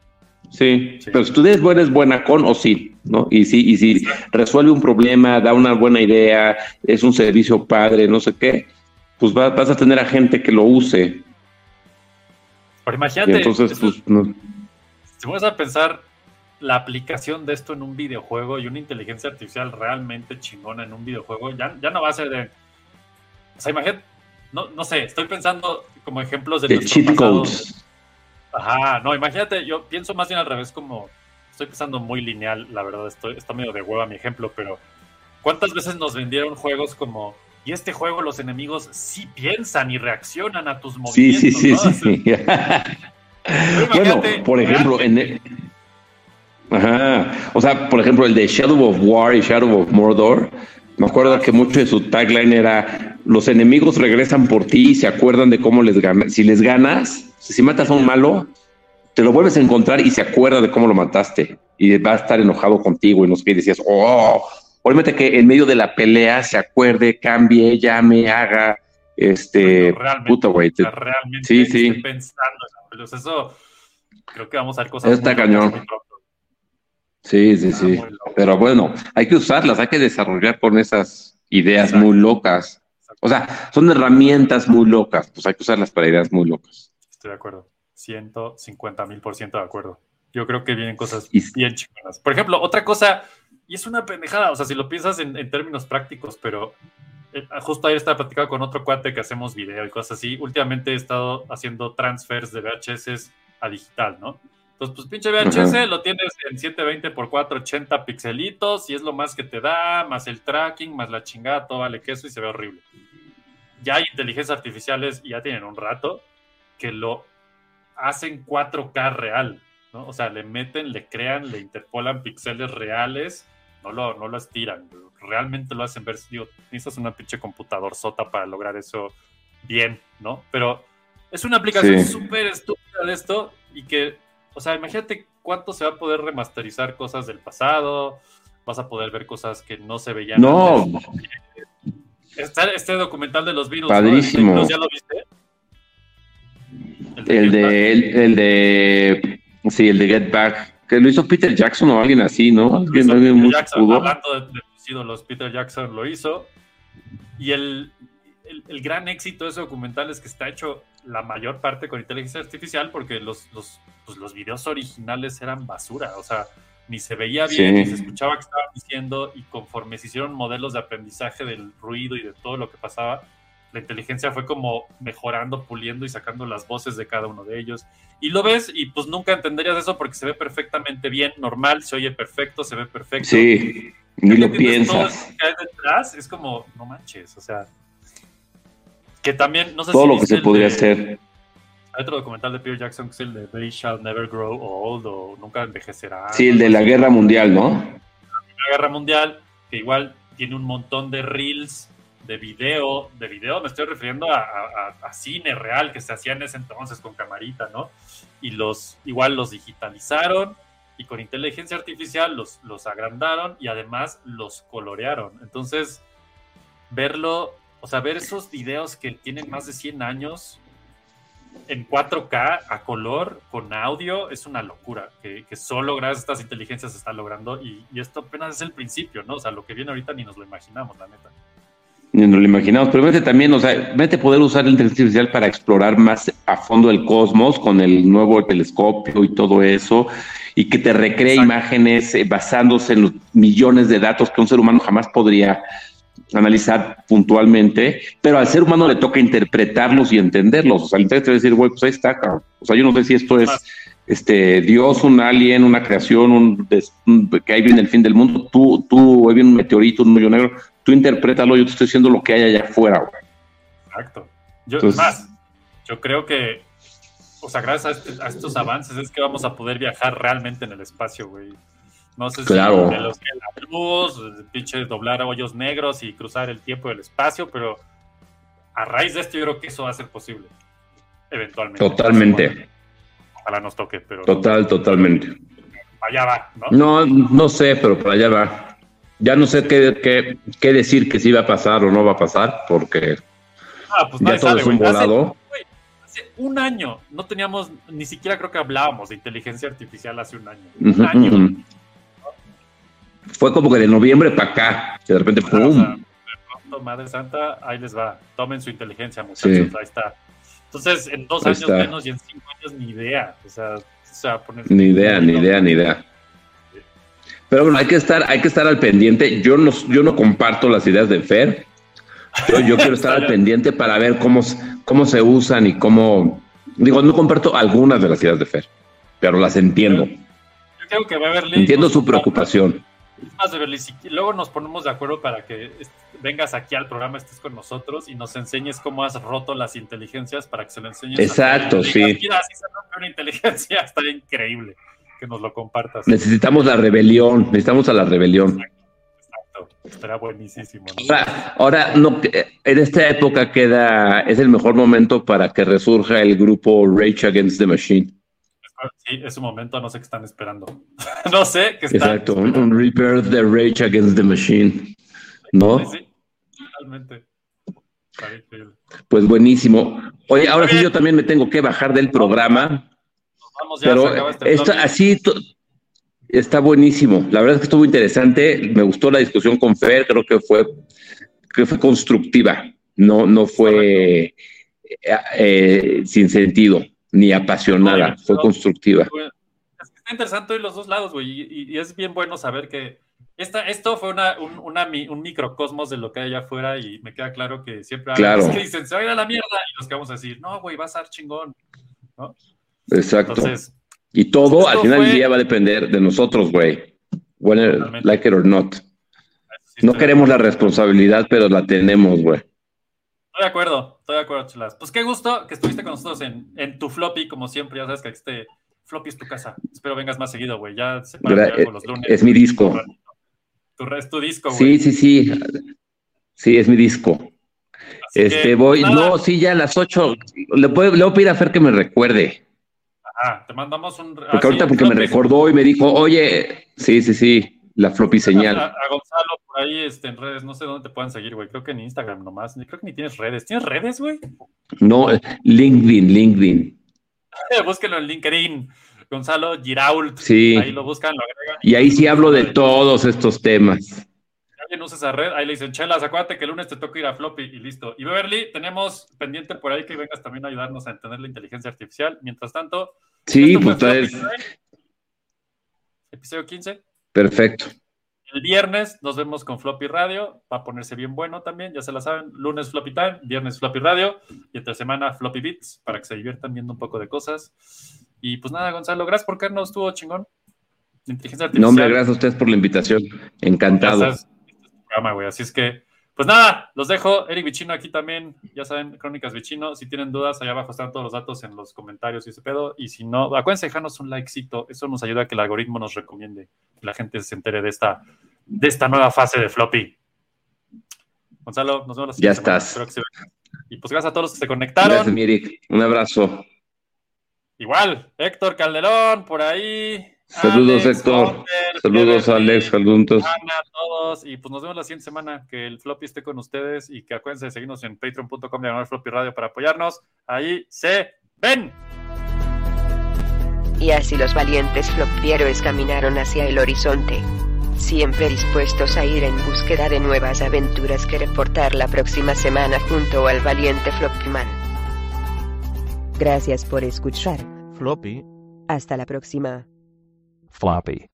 Sí, pero si tu idea es buena, es buena con o sin, ¿no? Y si, y si resuelve un problema, da una buena idea, es un servicio padre, no sé qué, pues va- vas a tener a gente que lo use. Pero Y imagínate, entonces, eso- pues, no. si vas a pensar la aplicación de esto en un videojuego y una inteligencia artificial realmente chingona en un videojuego, ya, ya no va a ser de... O sea, imagínate, no, no sé, estoy pensando como ejemplos de... de nuestro cheat pasado. codes. Ajá, no, imagínate, yo pienso más bien al revés, como estoy pensando muy lineal, la verdad, estoy, está medio de hueva mi ejemplo, pero ¿cuántas veces nos vendieron juegos como, y este juego los enemigos sí piensan y reaccionan a tus Sí, movimientos? sí, sí, ¿no? sí. (laughs) bueno, por ejemplo, en el- Ajá. O sea, por ejemplo, el de Shadow of War y Shadow of Mordor, me acuerdo que mucho de su tagline era los enemigos regresan por ti y se acuerdan de cómo les ganas. Si les ganas, si matas a un malo, te lo vuelves a encontrar y se acuerda de cómo lo mataste y va a estar enojado contigo y no sé qué decías, oh, obviamente que en medio de la pelea se acuerde, cambie, llame, haga, este, realmente, puta güey. te- o sea, realmente Sí, estoy sí. pensando en la pelea. O sea, eso creo que vamos a ver cosas Está cañón. Sí, sí, sí. Pero bueno, hay que usarlas, hay que desarrollar con esas ideas muy locas. O sea, son herramientas muy locas, pues hay que usarlas para ideas muy locas. Estoy de acuerdo. 150 mil por ciento de acuerdo. Yo creo que vienen cosas bien chingonas. Por ejemplo, otra cosa, y es una pendejada, o sea, si lo piensas en, en términos prácticos, pero eh, justo ayer estaba platicando con otro cuate que hacemos video y cosas así. Últimamente he estado haciendo transfers de VHS a digital, ¿no? Entonces, pues pinche VHS Ajá. lo tienes en 720 x 480 pixelitos y es lo más que te da, más el tracking, más la chingada, todo vale queso y se ve horrible. Ya hay inteligencias artificiales y ya tienen un rato que lo hacen 4K real, ¿no? O sea, le meten, le crean, le interpolan píxeles reales, no lo, no lo estiran, realmente lo hacen ver, digo, necesitas una pinche computador sota para lograr eso bien, ¿no? Pero es una aplicación Sí. súper estúpida de esto y que, o sea, imagínate cuánto se va a poder remasterizar cosas del pasado, vas a poder ver cosas que no se veían No. antes. Está este documental de los virus, Padrísimo. ¿no? El de- ¿Ya lo viste? El de, el, el de, sí, el de Get Back, que lo hizo Peter Jackson o alguien así, ¿no? Alguien, muy Jackson, pudo. hablando de, de sus ídolos, Peter Jackson lo hizo. Y el, el, el gran éxito de ese documental es que está hecho la mayor parte con inteligencia artificial porque los, los, pues los videos originales eran basura. O sea, ni se veía bien, Sí. ni se escuchaba que estaban diciendo. Y conforme se hicieron modelos de aprendizaje del ruido y de todo lo que pasaba, la inteligencia fue como mejorando, puliendo y sacando las voces de cada uno de ellos. Y lo ves y pues nunca entenderías eso porque se ve perfectamente bien, normal, se oye perfecto, se ve perfecto. Sí, ni lo todo piensas. eso que hay detrás, es como, no manches, o sea, Que también, no sé todo si lo que se podría de- hacer. Hay otro documental de Peter Jackson que es el de They Shall Never Grow Old o Nunca Envejecerá. Sí, el de la guerra mundial, ¿no? la Guerra Mundial, que igual tiene un montón de reels, de video, de video me estoy refiriendo a, a- cine real que se hacía en ese entonces con camarita, ¿no? Y los, igual los digitalizaron y con inteligencia artificial los, los agrandaron y además los colorearon. Entonces, verlo, o sea, ver esos videos que tienen más de 100 años en 4K a color con audio es una locura que, que solo gracias a estas inteligencias se está logrando y, y esto apenas es el principio, ¿no? O sea, lo que viene ahorita ni nos lo imaginamos, la neta. Ni nos lo imaginamos, pero vete también, o sea, vete poder usar la inteligencia artificial para explorar más a fondo el cosmos con el nuevo telescopio y todo eso, y que te recree imágenes eh, basándose en los millones de datos que un ser humano jamás podría analizar puntualmente, pero al ser humano le toca interpretarlos y entenderlos. O sea, el inteligencia te va a decir, güey, pues ahí está, cabrón. O sea, yo no sé si esto es este Dios, un alien, una creación, un- que ahí viene el fin del mundo. Tú, tú, ahí viene un meteorito, un hoyo negro, tú interprétalo, yo te estoy diciendo lo que hay allá afuera, güey. Exacto. Yo, Entonces- más, yo creo que, o sea, gracias a, este- a estos avances es que vamos a poder viajar realmente en el espacio, güey. No sé Claro. si de los que la luz, pinche doblar hoyos negros y cruzar el tiempo del espacio, pero a raíz de esto yo creo que eso va a ser posible. Eventualmente. Totalmente, Ojalá nos toque, pero total, totalmente. allá va, ¿no? No, no sé, pero para allá va. Ya no sé qué, qué, qué decir que sí va a pasar o no va a pasar, porque Ah, pues ya todo sabe, es un. Hace- volado. Hace un año no teníamos, ni siquiera creo que hablábamos de inteligencia artificial hace un año. Un año. Fue como que de noviembre para acá, que de repente, ¡pum! Pronto, Madre Santa, ahí les va. Tomen su inteligencia, muchachos. Sí. Ahí está. Entonces, en dos Ahí años está. menos y en cinco años ni idea. O sea, se va a poner. Ni idea, ni idea, ni idea. Pero bueno, hay que estar, hay que estar al pendiente. Yo no, yo no comparto las ideas de Fer. Yo, yo quiero estar al (laughs) pendiente para ver cómo, cómo se usan y cómo. Digo, no comparto algunas de las ideas de Fer, pero las entiendo. Yo creo que Beverly. Entiendo nos- su preocupación. Es más, Beverly, si luego nos ponemos de acuerdo para que vengas aquí al programa, estés con nosotros y nos enseñes cómo has roto las inteligencias para que se lo enseñes. a Exacto, sí. Mira, así se rompe una inteligencia. (laughs) Estaría increíble que nos lo compartas. Necesitamos la rebelión, necesitamos a la rebelión. Estaría buenísimo. ¿no? Ahora, ahora no, eh, en esta época queda, es el mejor momento para que resurja el grupo Rage Against the Machine. Sí, es un momento, no sé qué están esperando. (laughs) no sé qué están. Exacto, un, un rebirth de Rage Against the Machine. ¿No? Sí, sí, totalmente. Pues buenísimo. Oye, ahora sí yo también me tengo que bajar del programa, Vamos, ya se pero acaba este esto así está buenísimo. La verdad es que estuvo interesante. Me gustó la discusión con Fer, creo que fue, que fue constructiva. No, no fue eh, eh, sin sentido ni apasionada, fue constructiva. Es que está interesante hoy los dos lados, güey, y, es bien bueno saber que esta, esto fue una, un, una mi- un microcosmos de lo que hay allá afuera y me queda claro que siempre hay Claro. que dicen, se va a ir a la mierda y los que vamos a decir, no, güey, va a estar chingón, ¿no? Exacto. Entonces, y todo al final del día va a depender de nosotros, güey. Whether like it or not. No queremos la responsabilidad, pero la tenemos, güey. Estoy de acuerdo, estoy de acuerdo, chulas. Pues qué gusto que estuviste con nosotros en, en tu floppy, como siempre, ya sabes que este floppy es tu casa. Espero vengas más seguido, güey, ya se algo los lunes. es mi disco. Tu, es tu disco, güey. Sí, sí, sí. Sí, es mi disco. Este, que, voy, nada. no, sí, ya a las 8. Le, puedo- le voy a pedir a Fer que me recuerde. Ajá, te mandamos un... Porque ah, sí, ahorita porque me recordó y me dijo, oye, sí, sí, sí, la floppy señal. a Gonzalo por ahí este, en redes, no sé dónde te puedan seguir, güey. Creo que en Instagram nomás. Creo que ni tienes redes. ¿Tienes redes, güey? No, eh, LinkedIn, LinkedIn. (laughs) Búsquenlo en LinkedIn. Gonzalo Girault. Sí. Ahí lo buscan, lo agregan. Y ahí sí hablo de todos estos temas. Alguien usa esa red, ahí le dicen, chelas, acuérdate que el lunes te toca ir a Floppy y listo. Y Beverly, tenemos pendiente por ahí que vengas también a ayudarnos a entender la inteligencia artificial. Mientras tanto, Sí, pues Episodio 15. Perfecto. El viernes nos vemos con Floppy Radio. Va a ponerse bien bueno también, ya se la saben. Lunes Floppy Time, viernes Floppy Radio y entre semana Floppy Beats para que se diviertan viendo un poco de cosas. Y pues nada, Gonzalo, gracias por caernos, estuvo chingón. Inteligencia artificial. No, hombre, gracias a ustedes por la invitación. Encantado. Ya sabes, este es tu programa, güey. Así es que, Pues nada, los dejo. Eric Vichino aquí también. Ya saben, Crónicas Vichino. Si tienen dudas, allá abajo están todos los datos en los comentarios y ese pedo. Y si no, acuérdense, dejarnos un likecito. Eso nos ayuda a que el algoritmo nos recomiende. Que la gente se entere de esta, de esta nueva fase de floppy. Gonzalo, nos vemos la Ya semana. estás. Espero que se vean. Y pues gracias a todos los que se conectaron. Gracias, mi Eric. Un abrazo. Igual, Héctor Calderón, por ahí. Saludos, Alex, Héctor. Walter, Saludos, Everly, Alex. Saludos. A todos. Y pues nos vemos la siguiente semana. Que el floppy esté con ustedes y que acuérdense de seguirnos en patreon.com diagonal floppy radio para apoyarnos. Ahí se ven. Y así los valientes flopieros caminaron hacia el horizonte. Siempre dispuestos a ir en búsqueda de nuevas aventuras que reportar la próxima semana junto al valiente Floppyman. Gracias por escuchar. Floppy. Hasta la próxima. Floppy.